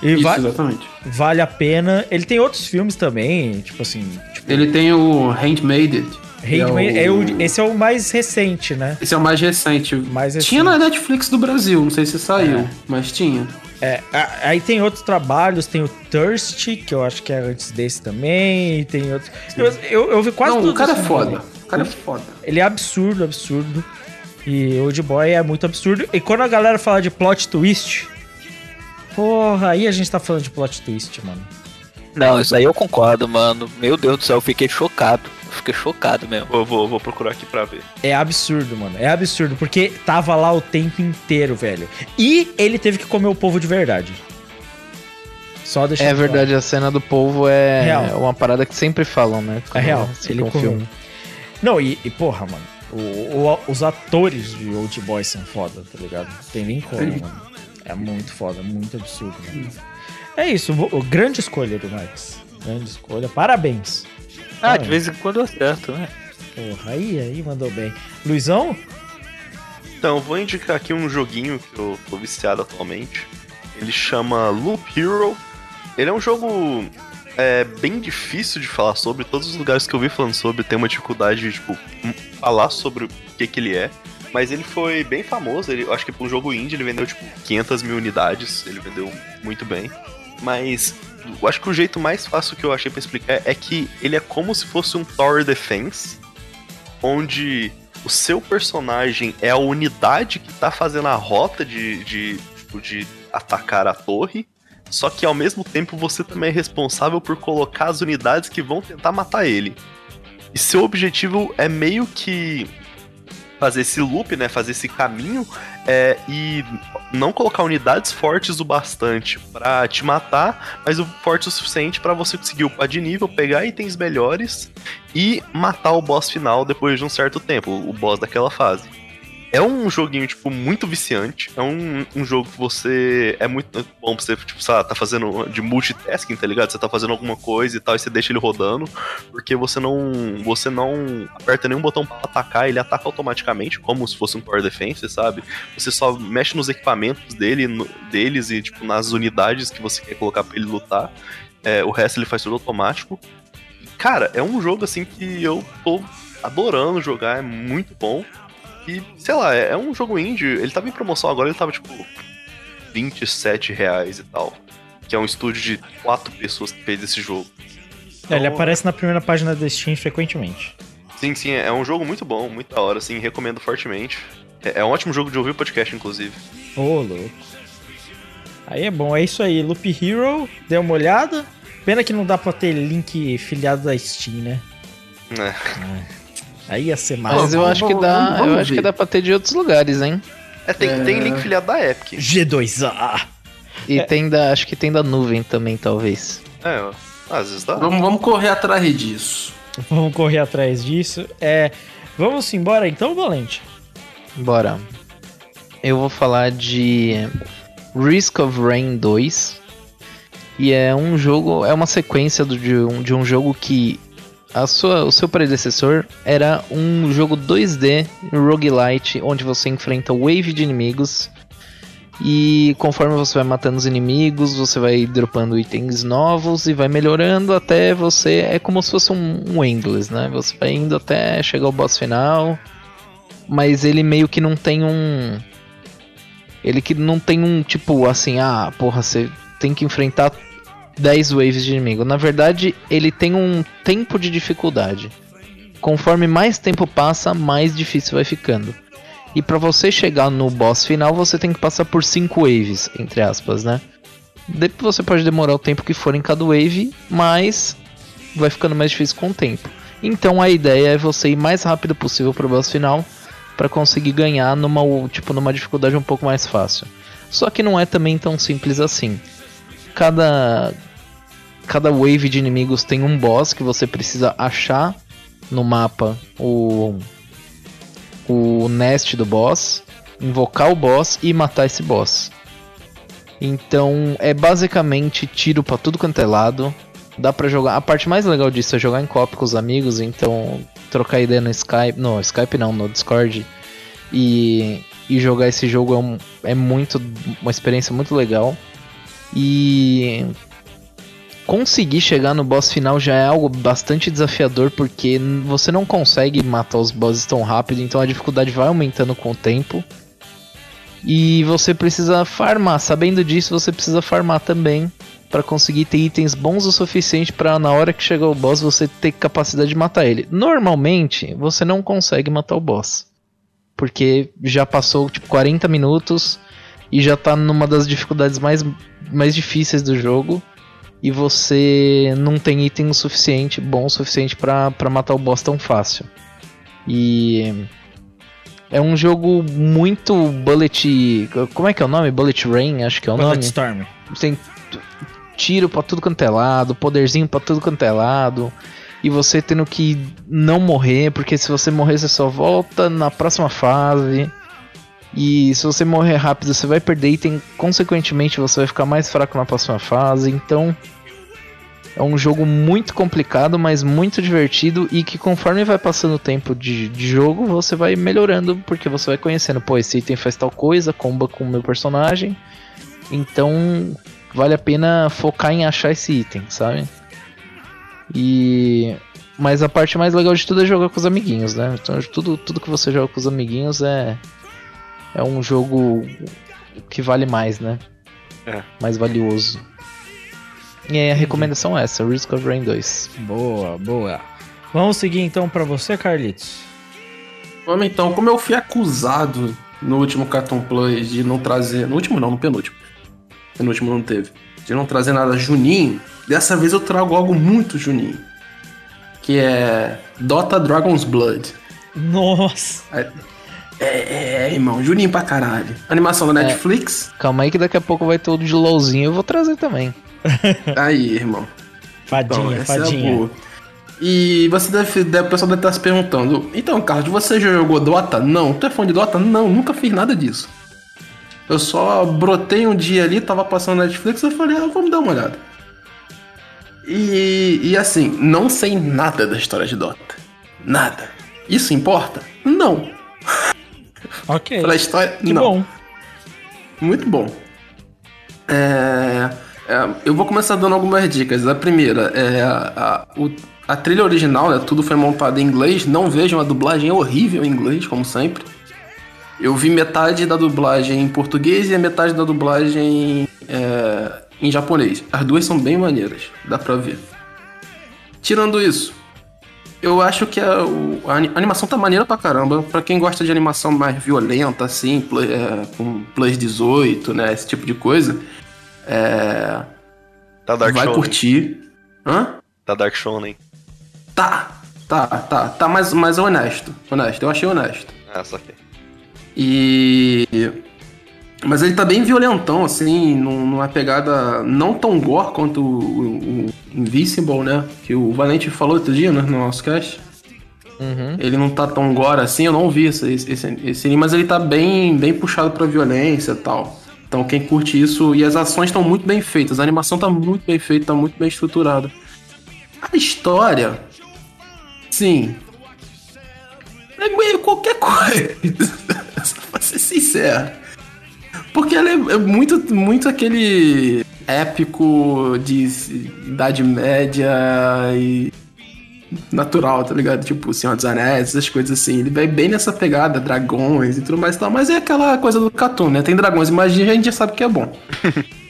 E Isso, exatamente. vale a pena. Ele tem outros filmes também, tipo assim. Tipo, Ele tem o Handmaided. É Handmaid- é o- o- esse é o mais recente, né? Esse é o mais recente. Mais recente. Tinha na Netflix do Brasil, não sei se saiu, É. mas tinha. É, aí tem outros trabalhos, tem o Thirst, que eu acho que é antes desse também, e tem outros. Eu, eu, eu vi quase não, tudo o cara é foda. filme. O cara é foda. Ele é absurdo, absurdo. E Old Boy é muito absurdo. E quando a galera fala de plot twist, porra, aí a gente tá falando de plot twist, mano. Não, isso aí eu concordo, mano. Meu Deus do céu, eu fiquei chocado. Eu fiquei chocado mesmo. Vou, vou, vou procurar aqui pra ver. É absurdo, mano. É absurdo, porque tava lá o tempo inteiro, velho. E ele teve que comer o povo de verdade. Só deixa É verdade, a cena do povo é Real. uma parada que sempre falam, né? É real. Ele um filme. Não, e, e porra, mano. o- o- os atores de Old Boy são foda, tá ligado? Não tem nem como, Sim. mano. É muito foda, muito absurdo, mano. É isso, o- grande escolha do Max. Grande escolha. Parabéns. Ah, de vez em quando eu acerto, né? Porra, aí, aí mandou bem. Luizão? Então, eu vou indicar aqui um joguinho que eu tô viciado atualmente. Ele chama Loop Hero. Ele é um jogo é, bem difícil de falar sobre. Todos os lugares que eu vi falando sobre tem uma dificuldade de, tipo, m- falar sobre o que, que ele é. Mas ele foi bem famoso. Ele, eu acho que para um jogo indie ele vendeu, tipo, 500 mil unidades. Ele vendeu muito bem. Mas eu acho que o jeito mais fácil que eu achei pra explicar é que ele é como se fosse um Tower Defense, onde o seu personagem é a unidade que tá fazendo a rota de, de, tipo, de atacar a torre. Só que ao mesmo tempo você também é responsável por colocar as unidades que vão tentar matar ele. E seu objetivo é meio que fazer esse loop, né? Fazer esse caminho é, e não colocar unidades fortes o bastante pra te matar, mas o forte o suficiente pra você conseguir upar de nível, pegar itens melhores e matar o boss final depois de um certo tempo, o boss daquela fase. É um joguinho, tipo, muito viciante. É um, um jogo que você. É muito bom pra você, tipo, lá, tá fazendo de multitasking, tá ligado? Você tá fazendo alguma coisa e tal, e você deixa ele rodando. Porque você não. Você não aperta nenhum botão pra atacar, ele ataca automaticamente, como se fosse um Tower Defense, sabe? Você só mexe nos equipamentos dele, no- deles e, tipo, nas unidades que você quer colocar pra ele lutar. É, o resto ele faz tudo automático. Cara, é um jogo assim que eu tô adorando jogar, é muito bom. E, sei lá, é, é um jogo indie, ele tava em promoção agora, ele tava tipo 27 reais e tal. Que é um estúdio de quatro pessoas que fez esse jogo. É, ele Então, aparece na primeira página da Steam frequentemente. Sim, sim, é um jogo muito bom, muito da hora, assim, recomendo fortemente. É, é um ótimo jogo de ouvir o podcast, inclusive. Ô, louco. Aí é bom, é isso aí. Loop Hero, dê uma olhada. Pena que não dá pra ter link filiado da Steam, né? É. Aí ia ser massa. Mas eu acho que dá, vamos- vamos eu acho que dá pra ter de outros lugares, hein? É, tem, tem link filiado da Epic. G2A. E tem da, acho que tem da nuvem também, talvez. É, ó, às vezes dá. Vamos, vamos correr atrás disso. Vamos correr atrás disso. É, vamos embora então, Valente? Bora. Eu vou falar de Risk of Rain 2. E é um jogo, é uma sequência do- de, um, de um jogo que a sua, o seu predecessor era um jogo 2D roguelite onde você enfrenta wave de inimigos e conforme você vai matando os inimigos, você vai dropando itens novos e vai melhorando até você é como se fosse um, um endless, né? Você vai indo até chegar ao boss final mas ele meio que não tem um. Ele que não tem um tipo assim, ah, porra, você tem que enfrentar 10 waves de inimigo. Na verdade, ele tem um tempo de dificuldade. Conforme mais tempo passa, mais difícil vai ficando. E pra você chegar no boss final, você tem que passar por 5 waves, entre aspas, né? Depois você pode demorar o tempo que for em cada wave, mas vai ficando mais difícil com o tempo. Então a ideia é você ir mais rápido possível pro boss final para conseguir ganhar numa tipo numa dificuldade um pouco mais fácil. Só que não é também tão simples assim. Cada cada wave de inimigos tem um boss que você precisa achar no mapa o o nest do boss, invocar o boss e matar esse boss. Então é basicamente tiro pra tudo quanto é lado. Dá pra jogar. A parte mais legal disso é jogar em copy com os amigos, então trocar ideia no Skype. No, Skype não, no Discord. E, e jogar esse jogo é, um- é muito. uma experiência muito legal. E conseguir chegar no boss final já é algo bastante desafiador, porque você não consegue matar os bosses tão rápido, então a dificuldade vai aumentando com o tempo. E você precisa farmar, sabendo disso, você precisa farmar também para conseguir ter itens bons o suficiente para na hora que chegar o boss você ter capacidade de matar ele. Normalmente, você não consegue matar o boss. Porque já passou tipo 40 minutos e já tá numa das dificuldades mais, mais difíceis do jogo e você não tem item suficiente, bom o suficiente para matar o boss tão fácil. E é um jogo muito bullet, como é que é o nome? Bullet Rain, acho que é o nome Bulletstorm. tem t- tiro pra tudo quanto é lado, poderzinho pra tudo quanto é lado. E você tendo que não morrer, porque se você morrer você só volta na próxima fase. E se você morrer rápido você vai perder item, consequentemente você vai ficar mais fraco na próxima fase. Então É um jogo muito complicado, mas muito divertido e que conforme vai passando o tempo de, de jogo, você vai melhorando, porque você vai conhecendo, pô, esse item faz tal coisa, comba com o meu personagem. Então, vale a pena focar em achar esse item, sabe? E mas a parte mais legal de tudo é jogar com os amiguinhos, né? Então, tudo, tudo que você joga com os amiguinhos é é um jogo que vale mais, né? É. Mais valioso. E aí a recomendação é essa, Risk of Rain 2. Boa, boa. Vamos seguir então pra você, Carlitos. Vamos então, como eu fui acusado no último Cartoon Plus de não trazer. No último não, no penúltimo. Penúltimo não teve. De não trazer nada juninho, dessa vez eu trago algo muito juninho. Que é Dota Dragon's Blood. Nossa. É, é, é, irmão, juninho pra caralho. Animação da Netflix. Calma aí que daqui a pouco vai ter o de LOLzinho, eu vou trazer também. Aí, irmão. Fadinha, Então, é fadinha. boa. E você deve, deve, o pessoal deve estar se perguntando: então, Carlos, você já jogou Dota? Não. Tu é fã de Dota? Não, nunca fiz nada disso. Eu só brotei um dia ali, tava passando na Netflix, eu falei, ah, vamos dar uma olhada. E, e assim, não sei nada da história de Dota. Nada. Isso importa? Não. Ok. Pela história, Que não. bom. Muito bom. É, é, eu vou começar dando algumas dicas. A primeira é a, a, o- a trilha original, né? Tudo foi montado em inglês. Não vejam a dublagem é horrível em inglês, como sempre. Eu vi metade da dublagem em português e a metade da dublagem é, em japonês. As duas são bem maneiras, dá pra ver. Tirando isso, eu acho que a, a ani- a animação tá maneira pra caramba. Pra quem gosta de animação mais violenta, assim, pl- é, com plus 18, né? Esse tipo de coisa. É, Tá Dark vai Shonen. curtir. Hã? Tá Dark Shonen. Tá, tá, tá. Tá mais, mais honesto. Honesto, eu achei honesto. Ah, só que. E. Mas ele tá bem violentão, assim, num- numa pegada não tão gore quanto o, o- né? Que o Valente falou outro dia né, no nosso cast. Uhum. Ele não tá tão gore assim, eu não vi esse, esse, esse, esse anime, mas ele tá bem, bem puxado pra violência e tal. Então quem curte isso, e as ações estão muito bem feitas, a animação tá muito bem feita, tá muito bem estruturada. A história, sim, é meio qualquer coisa, pra ser sincero. Porque ela é, é muito, muito aquele épico de Idade Média e natural, tá ligado? Tipo, Senhor dos Anéis, essas coisas assim. Ele vai bem nessa pegada, dragões e tudo mais e tal. Mas é aquela coisa do Cartoon, né? Tem dragões e magia, a gente já sabe que é bom.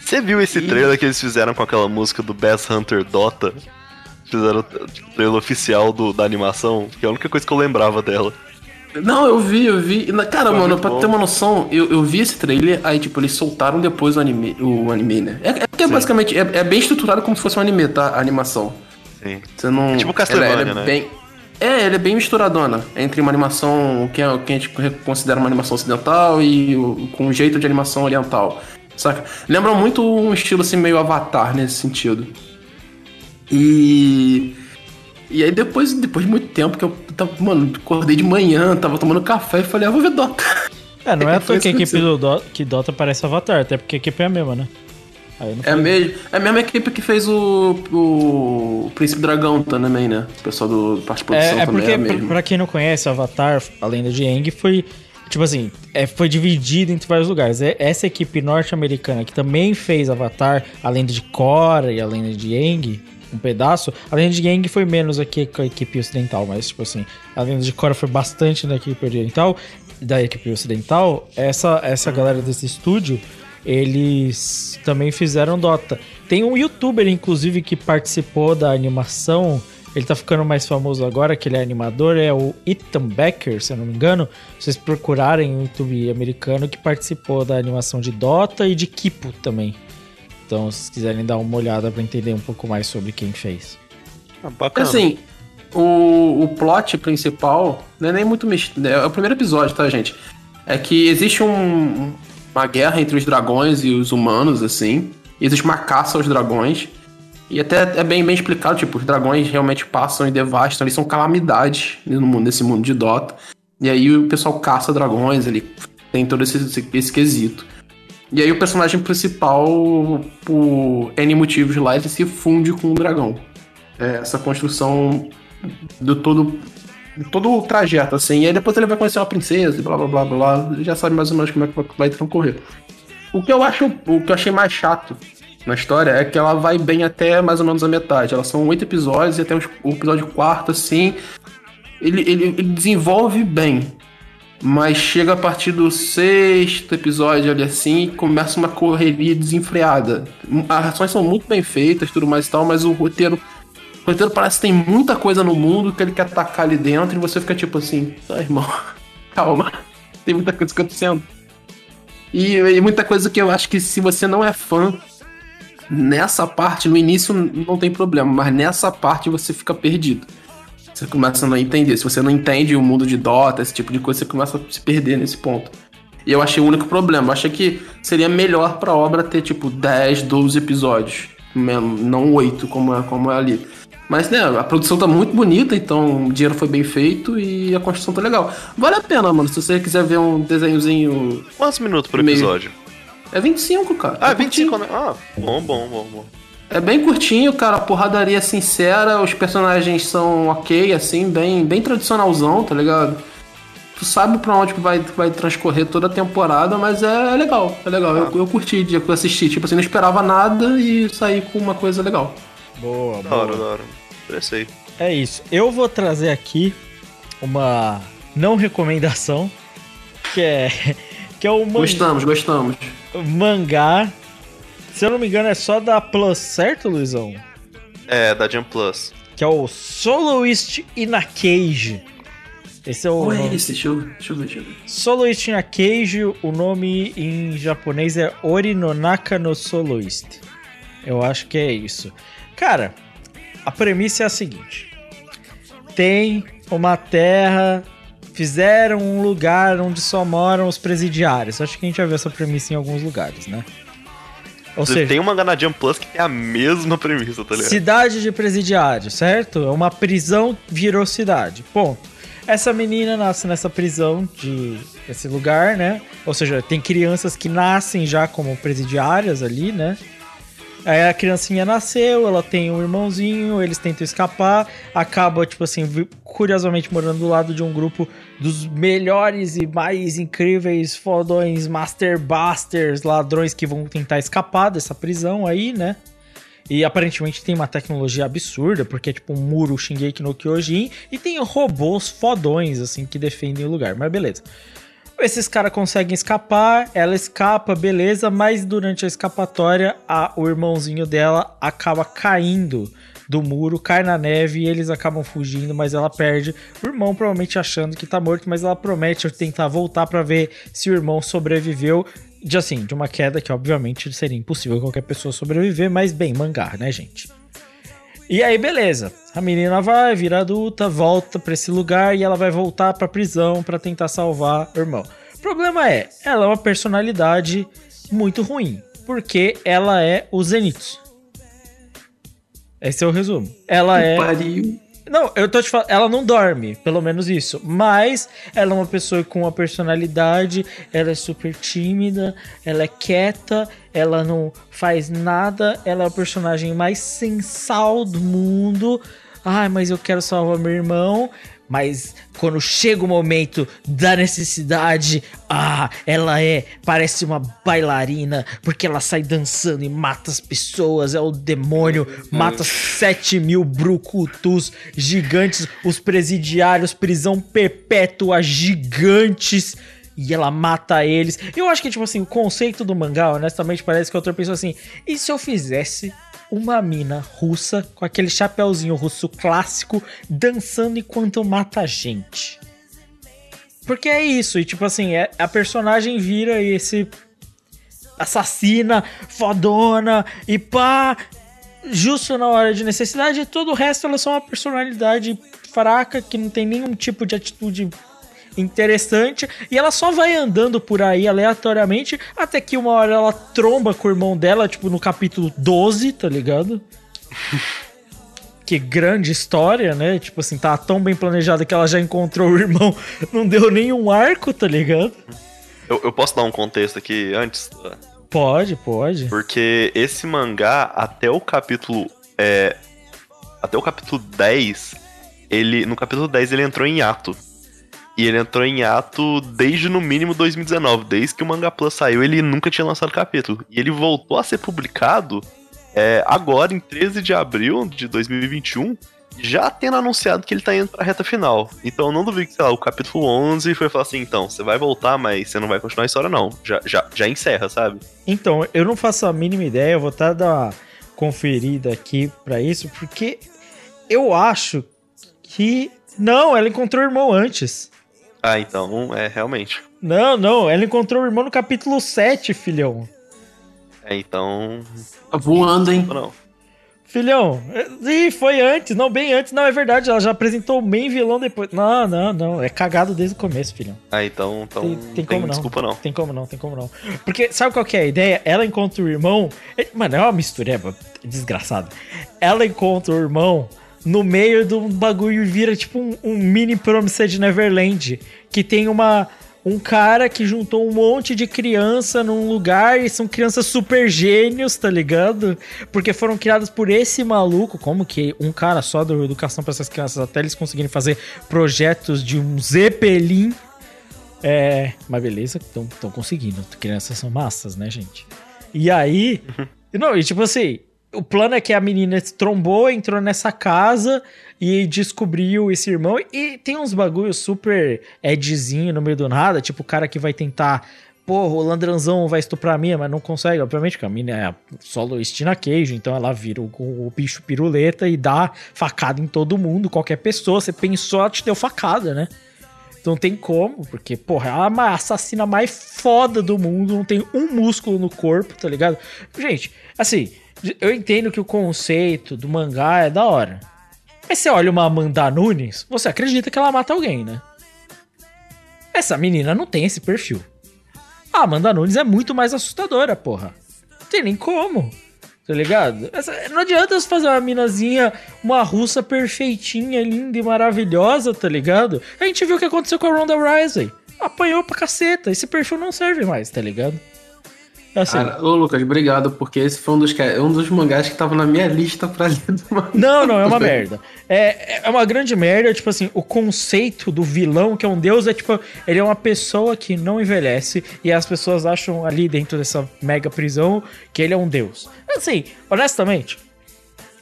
Você viu esse trailer que eles fizeram com aquela música do Bass Hunter Dota? Fizeram o trailer oficial do, da animação, que é a única coisa que eu lembrava dela. Não, eu vi, eu vi. Cara, Foi mano, pra bom. ter uma noção, eu, eu vi esse trailer, aí, tipo, eles soltaram depois o anime, o anime né? É, é porque, basicamente, é, é bem estruturado como se fosse um anime, tá? A animação. Sim. Você não. Tipo Castlevania, ela é né? Bem... É, ele é bem misturadona entre uma animação que, é, que a gente considera uma animação ocidental e o, com um jeito de animação oriental. Saca? Lembra muito um estilo assim meio avatar nesse sentido. E. E aí depois, depois de muito tempo que eu tava, mano, acordei de manhã, tava tomando café e falei, ah, vou ver Dota. É, não é à toa que a equipe do Dota, que Dota parece Avatar, até porque a equipe é a mesma, né? É, mesmo, é a mesma equipe que fez o, o Príncipe Dragão também, né? O pessoal do parte de produção É, é também é mesma. pra quem não conhece, Avatar, a lenda de Aang, foi. Tipo assim, é, foi dividido entre vários lugares. É- Essa equipe norte-americana que também fez Avatar, a lenda de Korra e a lenda de Aang, um pedaço. A de Aang foi menos aqui com a equipe ocidental, mas, tipo assim, a de Korra foi bastante da equipe oriental, da equipe ocidental. Essa, essa galera desse estúdio, eles também fizeram Dota. Tem um youtuber, inclusive, que participou da animação. Ele tá ficando mais famoso agora, que ele é animador, é o Ethan Becker, se eu não me engano. Se vocês procurarem no YouTube americano, que participou da animação de Dota e de Kipo também. Então, se vocês quiserem dar uma olhada pra entender um pouco mais sobre quem fez. Ah, bacana. Assim, o, o plot principal não é nem muito mistério. É o primeiro episódio, tá, gente? É que existe um- uma guerra entre os dragões e os humanos, assim. E existe uma caça aos dragões. E até é bem, bem explicado, tipo, os dragões realmente passam e devastam, eles são calamidades no mundo, nesse mundo de Dota. E aí o pessoal caça dragões, ele tem todo esse, esse, esse quesito. E aí o personagem principal, por N motivos lá, ele se funde com o dragão. É, essa construção do todo, todo o trajeto, assim. E aí depois ele vai conhecer uma princesa e blá blá blá blá. Já sabe mais ou menos como é que vai, transcorrer. O que eu acho, o que eu achei mais chato na história é que ela vai bem até mais ou menos a metade. Elas são oito episódios e até o episódio quarto, assim, ele, ele, ele desenvolve bem. Mas chega a partir do sexto episódio ali assim começa uma correria desenfreada. As ações são muito bem feitas, tudo mais e tal, mas o roteiro. O roteiro parece que tem muita coisa no mundo que ele quer atacar ali dentro e você fica tipo assim, tá, irmão, calma. Tem muita coisa acontecendo. E, e muita coisa que eu acho que se você não é fã, nessa parte, no início não tem problema, mas nessa parte você fica perdido. Você começa a não entender. Se você não entende o mundo de Dota, esse tipo de coisa, você começa a se perder nesse ponto. E eu achei o único problema. Eu achei que seria melhor pra obra ter, tipo, 10, 12 episódios. Não 8, como é, como é ali. Mas, né, a produção tá muito bonita, então o dinheiro foi bem feito e a construção tá legal. Vale a pena, mano, se você quiser ver um desenhozinho. Quantos minutos por Meio. episódio? É 25, cara. Ah, é 25, né? Ah, bom, bom, bom, bom. É bem curtinho, cara. A porradaria sincera, os personagens são ok, assim, bem, bem tradicionalzão, tá ligado? Tu sabe pra onde que vai, vai transcorrer toda a temporada, mas é, é legal, é legal. Eu, eu curti o dia que eu assisti. Tipo assim, não esperava nada e saí com uma coisa legal. Boa, Da hora, boa. da hora. Interessei. É isso. Eu vou trazer aqui uma não recomendação, que é que é o man- Gostamos, gostamos. mangá. Se eu não me engano, é só da Plus, certo, Luizão? É, da Jump Plus. Que é o Soloist in a Cage. Esse é o Qual é nome. esse? Deixa eu, deixa eu ver, deixa eu ver. Soloist in a Cage, o nome em japonês é Orinonaka no Soloist. Eu acho que é isso. Cara, a premissa é a seguinte: tem uma terra, fizeram um lugar onde só moram os presidiários. Acho que a gente já viu essa premissa em alguns lugares, né? Ou seja, tem uma na Jump Plus que tem a mesma premissa, tá ligado? Cidade de presidiário, certo? É uma prisão virou cidade. Ponto. Essa menina nasce nessa prisão de esse lugar, né? Ou seja, tem crianças que nascem já como presidiárias ali, né? Aí a criancinha nasceu, ela tem um irmãozinho, eles tentam escapar, acaba, tipo assim, curiosamente morando do lado de um grupo dos melhores e mais incríveis fodões, Master Busters, ladrões que vão tentar escapar dessa prisão aí, né? E aparentemente tem uma tecnologia absurda, porque é tipo um muro Shingeki no Kyojin, e tem robôs fodões, assim, que defendem o lugar, mas beleza. Esses caras conseguem escapar, ela escapa, beleza, mas durante a escapatória, a- o irmãozinho dela acaba caindo do muro, cai na neve e eles acabam fugindo, mas ela perde. O irmão provavelmente achando que tá morto, mas ela promete tentar voltar pra ver se o irmão sobreviveu. De assim, de uma queda que obviamente seria impossível qualquer pessoa sobreviver, mas bem, mangá, né, gente? E aí, beleza. A menina vai, vira adulta, volta pra esse lugar e ela vai voltar pra prisão pra tentar salvar o irmão. O problema é, ela é uma personalidade muito ruim, porque ela é o Zenitsu. Esse é o resumo. Ela é. Pariu. Não, eu tô te falando, ela não dorme, pelo menos isso. Mas ela é uma pessoa com uma personalidade, ela é super tímida, ela é quieta, ela não faz nada, ela é o personagem mais sensal do mundo. Ai, mas eu quero salvar meu irmão. Mas quando chega o momento da necessidade, ah, ela é, parece uma bailarina, porque ela sai dançando e mata as pessoas, é o demônio, mata 7 mil brucutus gigantes, os presidiários, prisão perpétua gigantes. E ela mata eles. Eu acho que, tipo assim, o conceito do mangá, honestamente, parece que a outra pessoa assim. E se eu fizesse uma mina russa com aquele chapéuzinho russo clássico dançando enquanto mata gente? Porque é isso, e tipo assim, é, a personagem vira esse assassina, fodona e pá. Justo na hora de necessidade, e todo o resto ela é só uma personalidade fraca que não tem nenhum tipo de atitude interessante e ela só vai andando por aí aleatoriamente até que uma hora ela tromba com o irmão dela, tipo no capítulo 12, tá ligado? que grande história, né? Tipo assim, tá tão bem planejada que ela já encontrou o irmão, não deu nenhum arco, tá ligado? Eu, eu posso dar um contexto aqui antes? Pode, pode. Porque esse mangá, até o capítulo. É, até o capítulo 10, ele. No capítulo 10 ele entrou em ato. E ele entrou em ato desde no mínimo 2019. Desde que o Manga Plus saiu, ele nunca tinha lançado capítulo. E ele voltou a ser publicado é, agora, em 13 de abril de 2021, já tendo anunciado que ele tá indo pra reta final. Então não duvido que, sei lá, o capítulo 11 foi falar assim: então, você vai voltar, mas você não vai continuar a história, não. Já, já, já encerra, sabe? Então, eu não faço a mínima ideia, eu vou estar uma conferida aqui pra isso, porque eu acho que. Não, ela encontrou o irmão antes. Ah, então, é, realmente. Não, não, ela encontrou o irmão no capítulo 7, filhão. É, então. Tá voando, hein? Não. Filhão, ih, foi antes, não, bem antes, não, é verdade, ela já apresentou o main vilão depois. Não, não, não, é cagado desde o começo, filhão. Ah, então. então Tem, tem como não. Desculpa, não. Tem como não, tem como não. Porque sabe qual que é a ideia? Ela encontra o irmão. é- Mano, é uma mistureba desgraçada. Ela encontra o irmão no meio de um bagulho vira tipo um, um mini Promised Neverland. Que tem uma. Um cara que juntou um monte de criança num lugar e são crianças super gênios, tá ligado? Porque foram criadas por esse maluco. Como que um cara só deu educação pra essas crianças até eles conseguirem fazer projetos de um Zeppelin é, mas beleza, estão conseguindo. Crianças são massas, né, gente? E aí. Não, e tipo assim, o plano é que a menina se trombou, entrou nessa casa e descobriu esse irmão. E tem uns bagulhos super edzinho no meio do nada, tipo o cara que vai tentar. Porra, o Landranzão vai estuprar a minha, mas não consegue, obviamente, porque a mina é solo Stina Cage, então ela vira o, o bicho piruleta e dá facada em todo mundo, qualquer pessoa. Você pensou, ela te deu facada, né? Não tem como, porque, porra, ela é a assassina mais foda do mundo, não tem um músculo no corpo, tá ligado? Gente, assim, eu entendo que o conceito do mangá é da hora. Mas você olha uma Amanda Nunes, você acredita que ela mata alguém, né? Essa menina não tem esse perfil. A Amanda Nunes é muito mais assustadora, porra. Não tem nem como. Tá ligado? Essa- não adianta você fazer uma minazinha, uma russa perfeitinha, linda e maravilhosa, tá ligado? A gente viu o que aconteceu com a Ronda Rousey. Apanhou pra caceta. Esse perfil não serve mais, tá ligado? Assim, Cara, ô Lucas, obrigado, porque esse foi um dos, um dos mangás que tava na minha lista pra ler do mangá. Não, não, é uma merda. É, é uma grande merda, tipo assim, o conceito do vilão, que é um deus, é tipo, ele é uma pessoa que não envelhece e as pessoas acham ali dentro dessa mega prisão que ele é um deus. Assim, honestamente,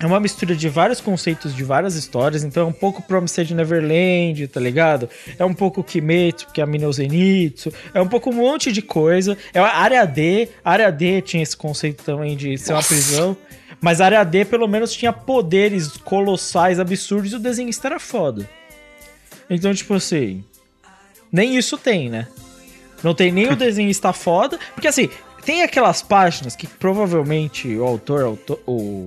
é uma mistura de vários conceitos de várias histórias, então é um pouco Promised Neverland, tá ligado? É um pouco Kimetsu, que é a mina é Zenitsu, é um pouco um monte de coisa. É a área D, a área D tinha esse conceito também de ser uma prisão, mas a área D pelo menos tinha poderes colossais, absurdos, e o desenhista era foda. Então, tipo assim, nem isso tem, né? Não tem nem o desenhista foda, porque assim, tem aquelas páginas que provavelmente o autor, autor o,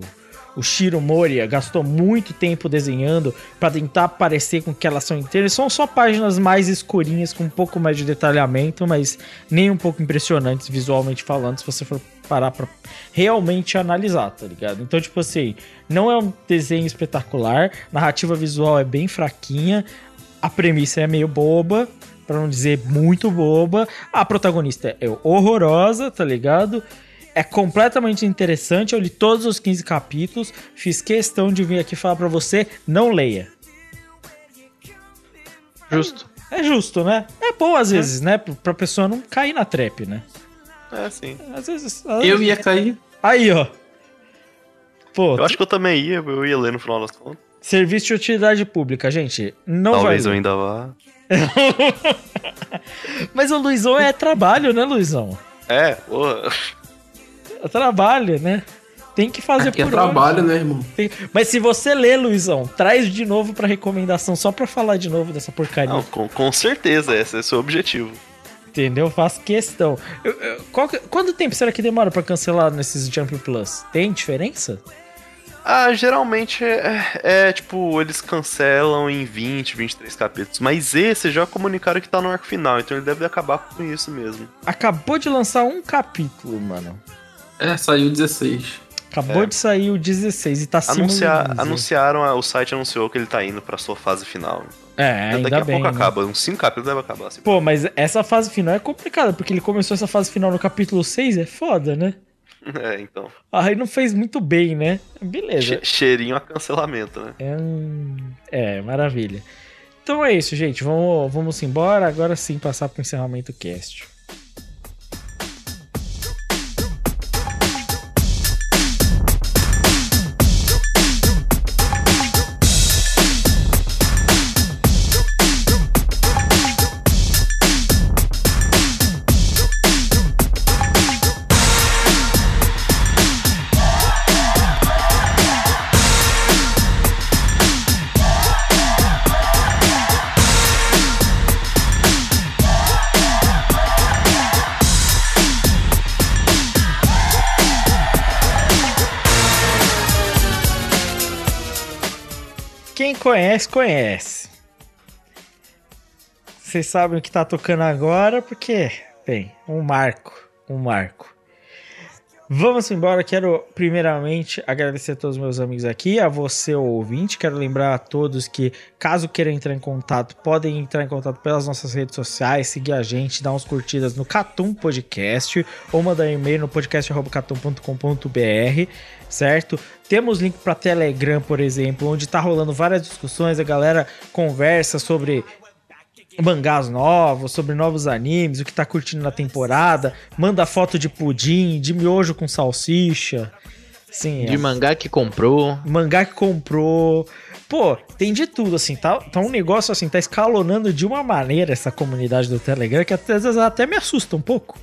o Shiro Moria gastou muito tempo desenhando pra tentar parecer com que elas são inteiras. São só páginas mais escurinhas, com um pouco mais de detalhamento, mas nem um pouco impressionantes visualmente falando, se você for parar pra realmente analisar, tá ligado? Então, tipo assim, não é um desenho espetacular, narrativa visual é bem fraquinha, a premissa é meio boba, pra não dizer muito boba. A protagonista é horrorosa, tá ligado? É completamente interessante. Eu li todos os 15 capítulos. Fiz questão de vir aqui falar pra você: não leia. Justo. É justo, né? É bom às vezes, né? Pra pessoa não cair na trap, né? É, sim. Às vezes. Eu ia cair. Aí, ó. Pô, Eu acho que eu também ia, eu ia ler no final das contas. serviço de utilidade pública, gente. Não Talvez eu vai. ainda vá. Mas o Luizão é trabalho, né, Luizão? É, porra. É trabalho, né? Tem que fazer Aqui é por trabalho, onde. né, irmão? Tem- Mas se você lê, Luizão, traz de novo pra recomendação, só pra falar de novo dessa porcaria. Não, com, com certeza, esse é o seu objetivo. Entendeu? Faço questão. Eu- eu- qual que- quanto tempo será que demora pra cancelar nesses Jump Plus? Tem diferença? Ah, geralmente é, é, tipo, eles cancelam em 20, 23 capítulos. Mas esse já comunicaram que tá no arco final, então ele deve acabar com isso mesmo. Acabou de lançar um capítulo, mano. É, saiu 16. Acabou É. de sair o 16 e tá Anunciar, do 15. anunciaram, o site anunciou que ele tá indo pra sua fase final. É, Daqui ainda a bem. pouco né? acaba. Uns 5 capítulos deve acabar. Assim. Pô, mas essa fase final é complicada, porque ele começou essa fase final no capítulo 6, é foda, né? É, então. Aí não fez muito bem, né? Beleza. Che- cheirinho a cancelamento, né? É, um- é, maravilha. Então é isso, gente. Vamos, vamos embora. Agora sim passar pro encerramento do cast. Conhece, conhece. Vocês sabem o que tá tocando agora, porque tem um marco, um marco. Vamos embora. Quero primeiramente agradecer a todos os meus amigos aqui, a você ouvinte. Quero lembrar a todos que, caso queiram entrar em contato, podem entrar em contato pelas nossas redes sociais, seguir a gente, dar uns curtidas no Catum Podcast ou mandar e-mail no podcast@catum.com.br, certo? Temos link para Telegram, por exemplo, onde tá rolando várias discussões, a galera conversa sobre mangás novos, sobre novos animes, o que tá curtindo na temporada, manda foto de pudim, de miojo com salsicha. Sim, De é. mangá que comprou. mangá que comprou. Pô, tem de tudo, assim, tá, tá um negócio assim, tá escalonando de uma maneira essa comunidade do Telegram que às vezes até me assusta um pouco.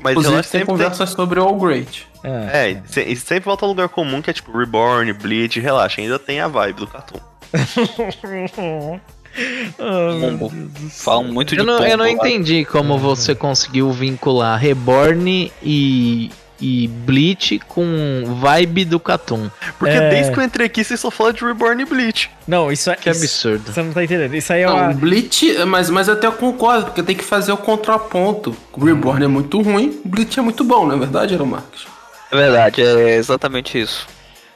Mas Inclusive, ela tem sempre tem. conversas sobre All Great. É. É, e se- e sempre volta a um lugar comum que é tipo Reborn, Bleach, relaxa, ainda tem a vibe do Cartoon. Ah, Pombo. Falam muito de Eu não, eu não pombo lá. entendi como você conseguiu vincular Reborn e, e Bleach com vibe do Catum. Porque É. desde que eu entrei aqui, vocês só falam de Reborn e Bleach. Não, isso é. Que isso- absurdo. Você não tá entendendo. Isso aí é Não, uma. Bleach, mas, mas até eu concordo, porque tem que fazer o contraponto. O Reborn é muito ruim, o Bleach é muito bom, não é verdade, Aaron Marques? É verdade, é exatamente isso.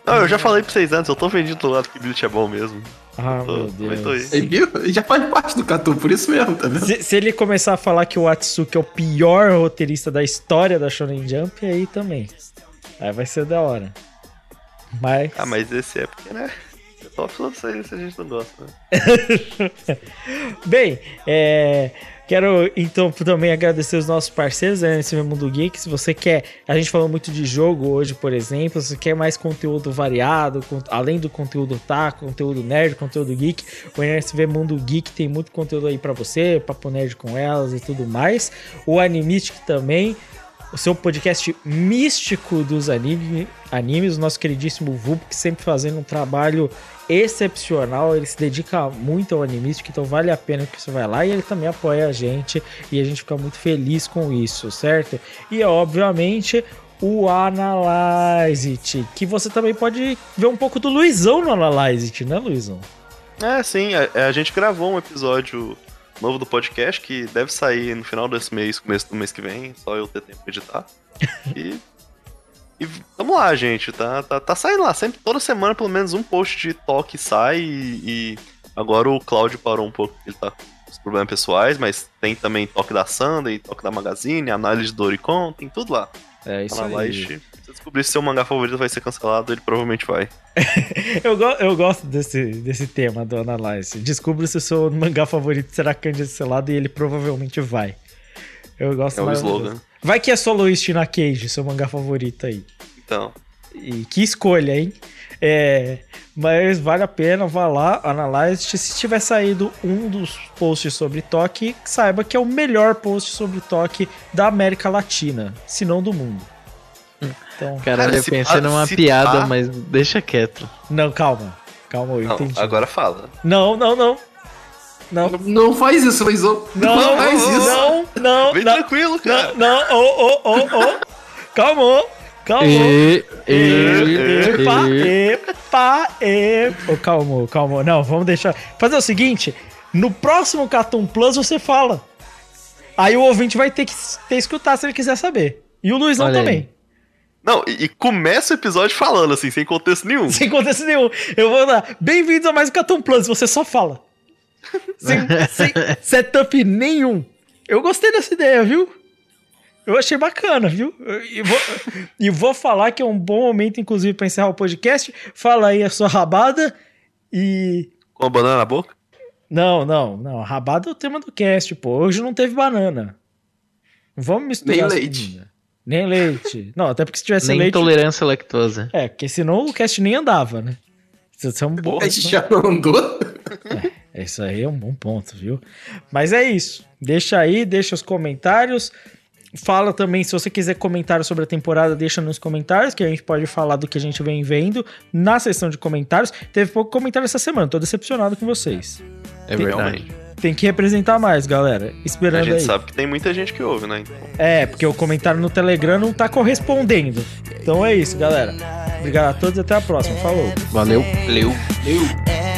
Não, eu já falei pra vocês antes, eu tô vendido do lado que Bleach é bom mesmo. Ah, Tô- meu Deus. viu? Ele já faz parte do Catu, por isso mesmo, tá vendo? Se, se ele começar a falar que o Atsuki é o pior roteirista da história da Shonen Jump, aí também. Aí vai ser da hora. Mas. Ah, mas esse é porque, né? É top só se se a gente não gosta, né? Bem, é, quero então também agradecer os nossos parceiros da NSV Mundo Geek. Se você quer, a gente falou muito de jogo hoje, por exemplo. Se você quer mais conteúdo variado, além do conteúdo tá, conteúdo nerd, conteúdo geek, o NSV Mundo Geek tem muito conteúdo aí pra você, papo nerd com elas e tudo mais. O Animistic também. O seu podcast místico dos anime, animes, o nosso queridíssimo Vulp, que sempre fazendo um trabalho excepcional, ele se dedica muito ao Animistic, então vale a pena que você vai lá e ele também apoia a gente e a gente fica muito feliz com isso, certo? E obviamente o Analyze que você também pode ver um pouco do Luizão no Analyze né, Luizão? É, sim, a, a gente gravou um episódio novo do podcast que deve sair no final desse mês, começo do mês que vem, só eu ter tempo pra editar. e. E vamos lá, gente, tá, tá, tá saindo lá. Sempre, toda semana, pelo menos um post de toque sai e, e agora o Cláudio parou um pouco, ele tá com os problemas pessoais, mas tem também toque da Sunday, toque da Magazine, análise do Oricon, tem tudo lá. É isso Tá na aí. Light. Se você descobrir se seu mangá favorito vai ser cancelado, ele provavelmente vai. Eu, go- eu gosto desse, desse tema do Analyze. Descubra se o seu mangá favorito será cancelado e ele provavelmente vai. Eu gosto É o slogan. Vai que é Soloist na Cage, seu mangá favorito aí. Então, E que escolha, hein? É, mas vale a pena, vá lá, Analyze. Se tiver saído um dos posts sobre toque, saiba que é o melhor post sobre toque da América Latina, se não do mundo. Então, Caralho, Cara, eu se pensei pá- numa piada, pá- mas deixa quieto. não, calma. Calma, eu não, entendi. agora fala. Não, não, não. Não. Não faz isso, Luizão. Não, Não faz isso. não, não, Vem não, tranquilo, cara. não, não, ô, ô, ô, ô, calma, calma. E, e, Epa, e, epa, epa. Ô, calma, calma. Não, vamos deixar. Fazer o seguinte: no próximo Cartoon Plus você fala. Aí o ouvinte vai ter que ter escutar se ele quiser saber. E o Luizão Olha aí. também. Não, e, e começa o episódio falando assim, sem contexto nenhum. Sem contexto nenhum. Eu vou dar. Bem-vindos a mais um Cartoon Plus. Você só fala. Sem, sem setup nenhum. Eu gostei dessa ideia, viu? Eu achei bacana, viu? E vou, e vou falar que é um bom momento, inclusive, para encerrar o podcast. Fala aí a sua rabada e. Com a banana na boca? Não, não, não. Rabada é o tema do cast, pô. Hoje não teve banana. Não Vamos misturar. Nem leite. Nem leite. Não, até porque se tivesse Nem leite. intolerância à lactose. É, porque senão o cast nem andava, né? Isso é um bom. A gente já não andou? Isso aí é um bom ponto, viu? Mas é isso. Deixa aí, deixa os comentários. Fala também, se você quiser comentário sobre a temporada, deixa nos comentários, que a gente pode falar do que a gente vem vendo na seção de comentários. Teve pouco comentário essa semana, tô decepcionado com vocês. É Tem- verdade. Tem que representar mais, galera. A Esperando gente aí. sabe que tem muita gente que ouve, né? Então, É, porque o comentário no Telegram não tá correspondendo. Então é isso, galera. Obrigado a todos e até a próxima. Falou. Valeu. Leu. everything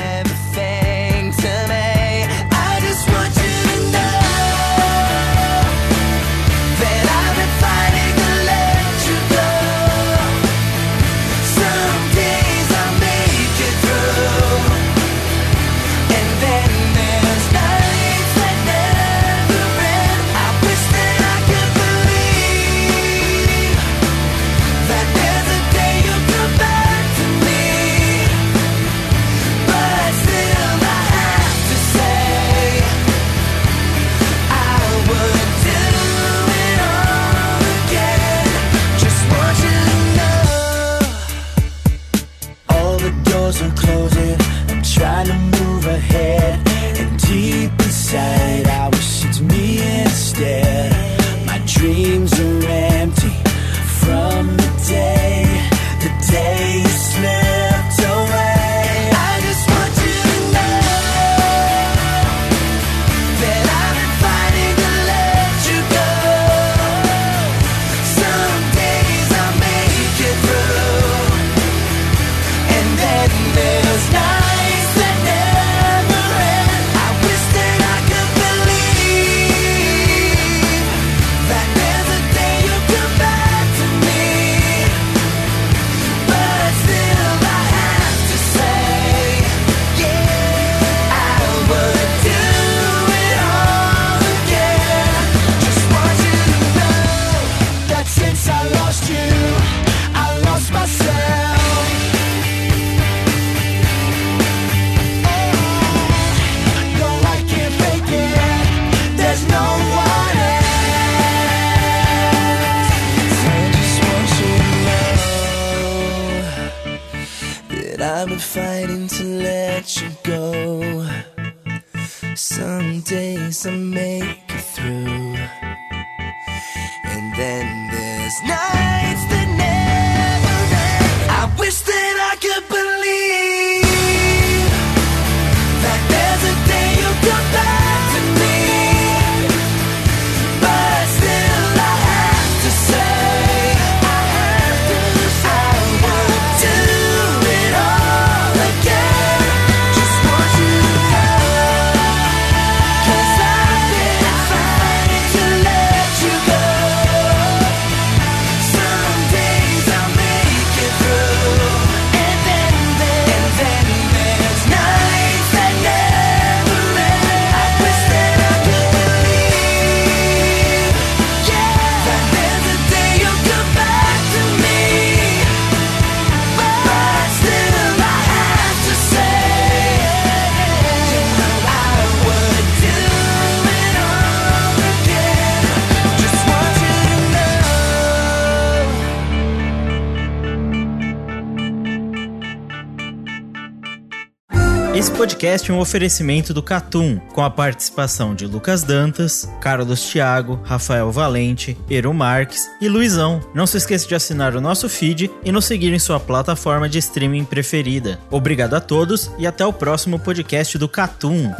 podcast é um oferecimento do Catum, com a participação de Lucas Dantas, Carlos Thiago, Rafael Valente, Eru Marques e Luizão. Não se esqueça de assinar o nosso feed e nos seguir em sua plataforma de streaming preferida. Obrigado a todos e até o próximo podcast do Catum.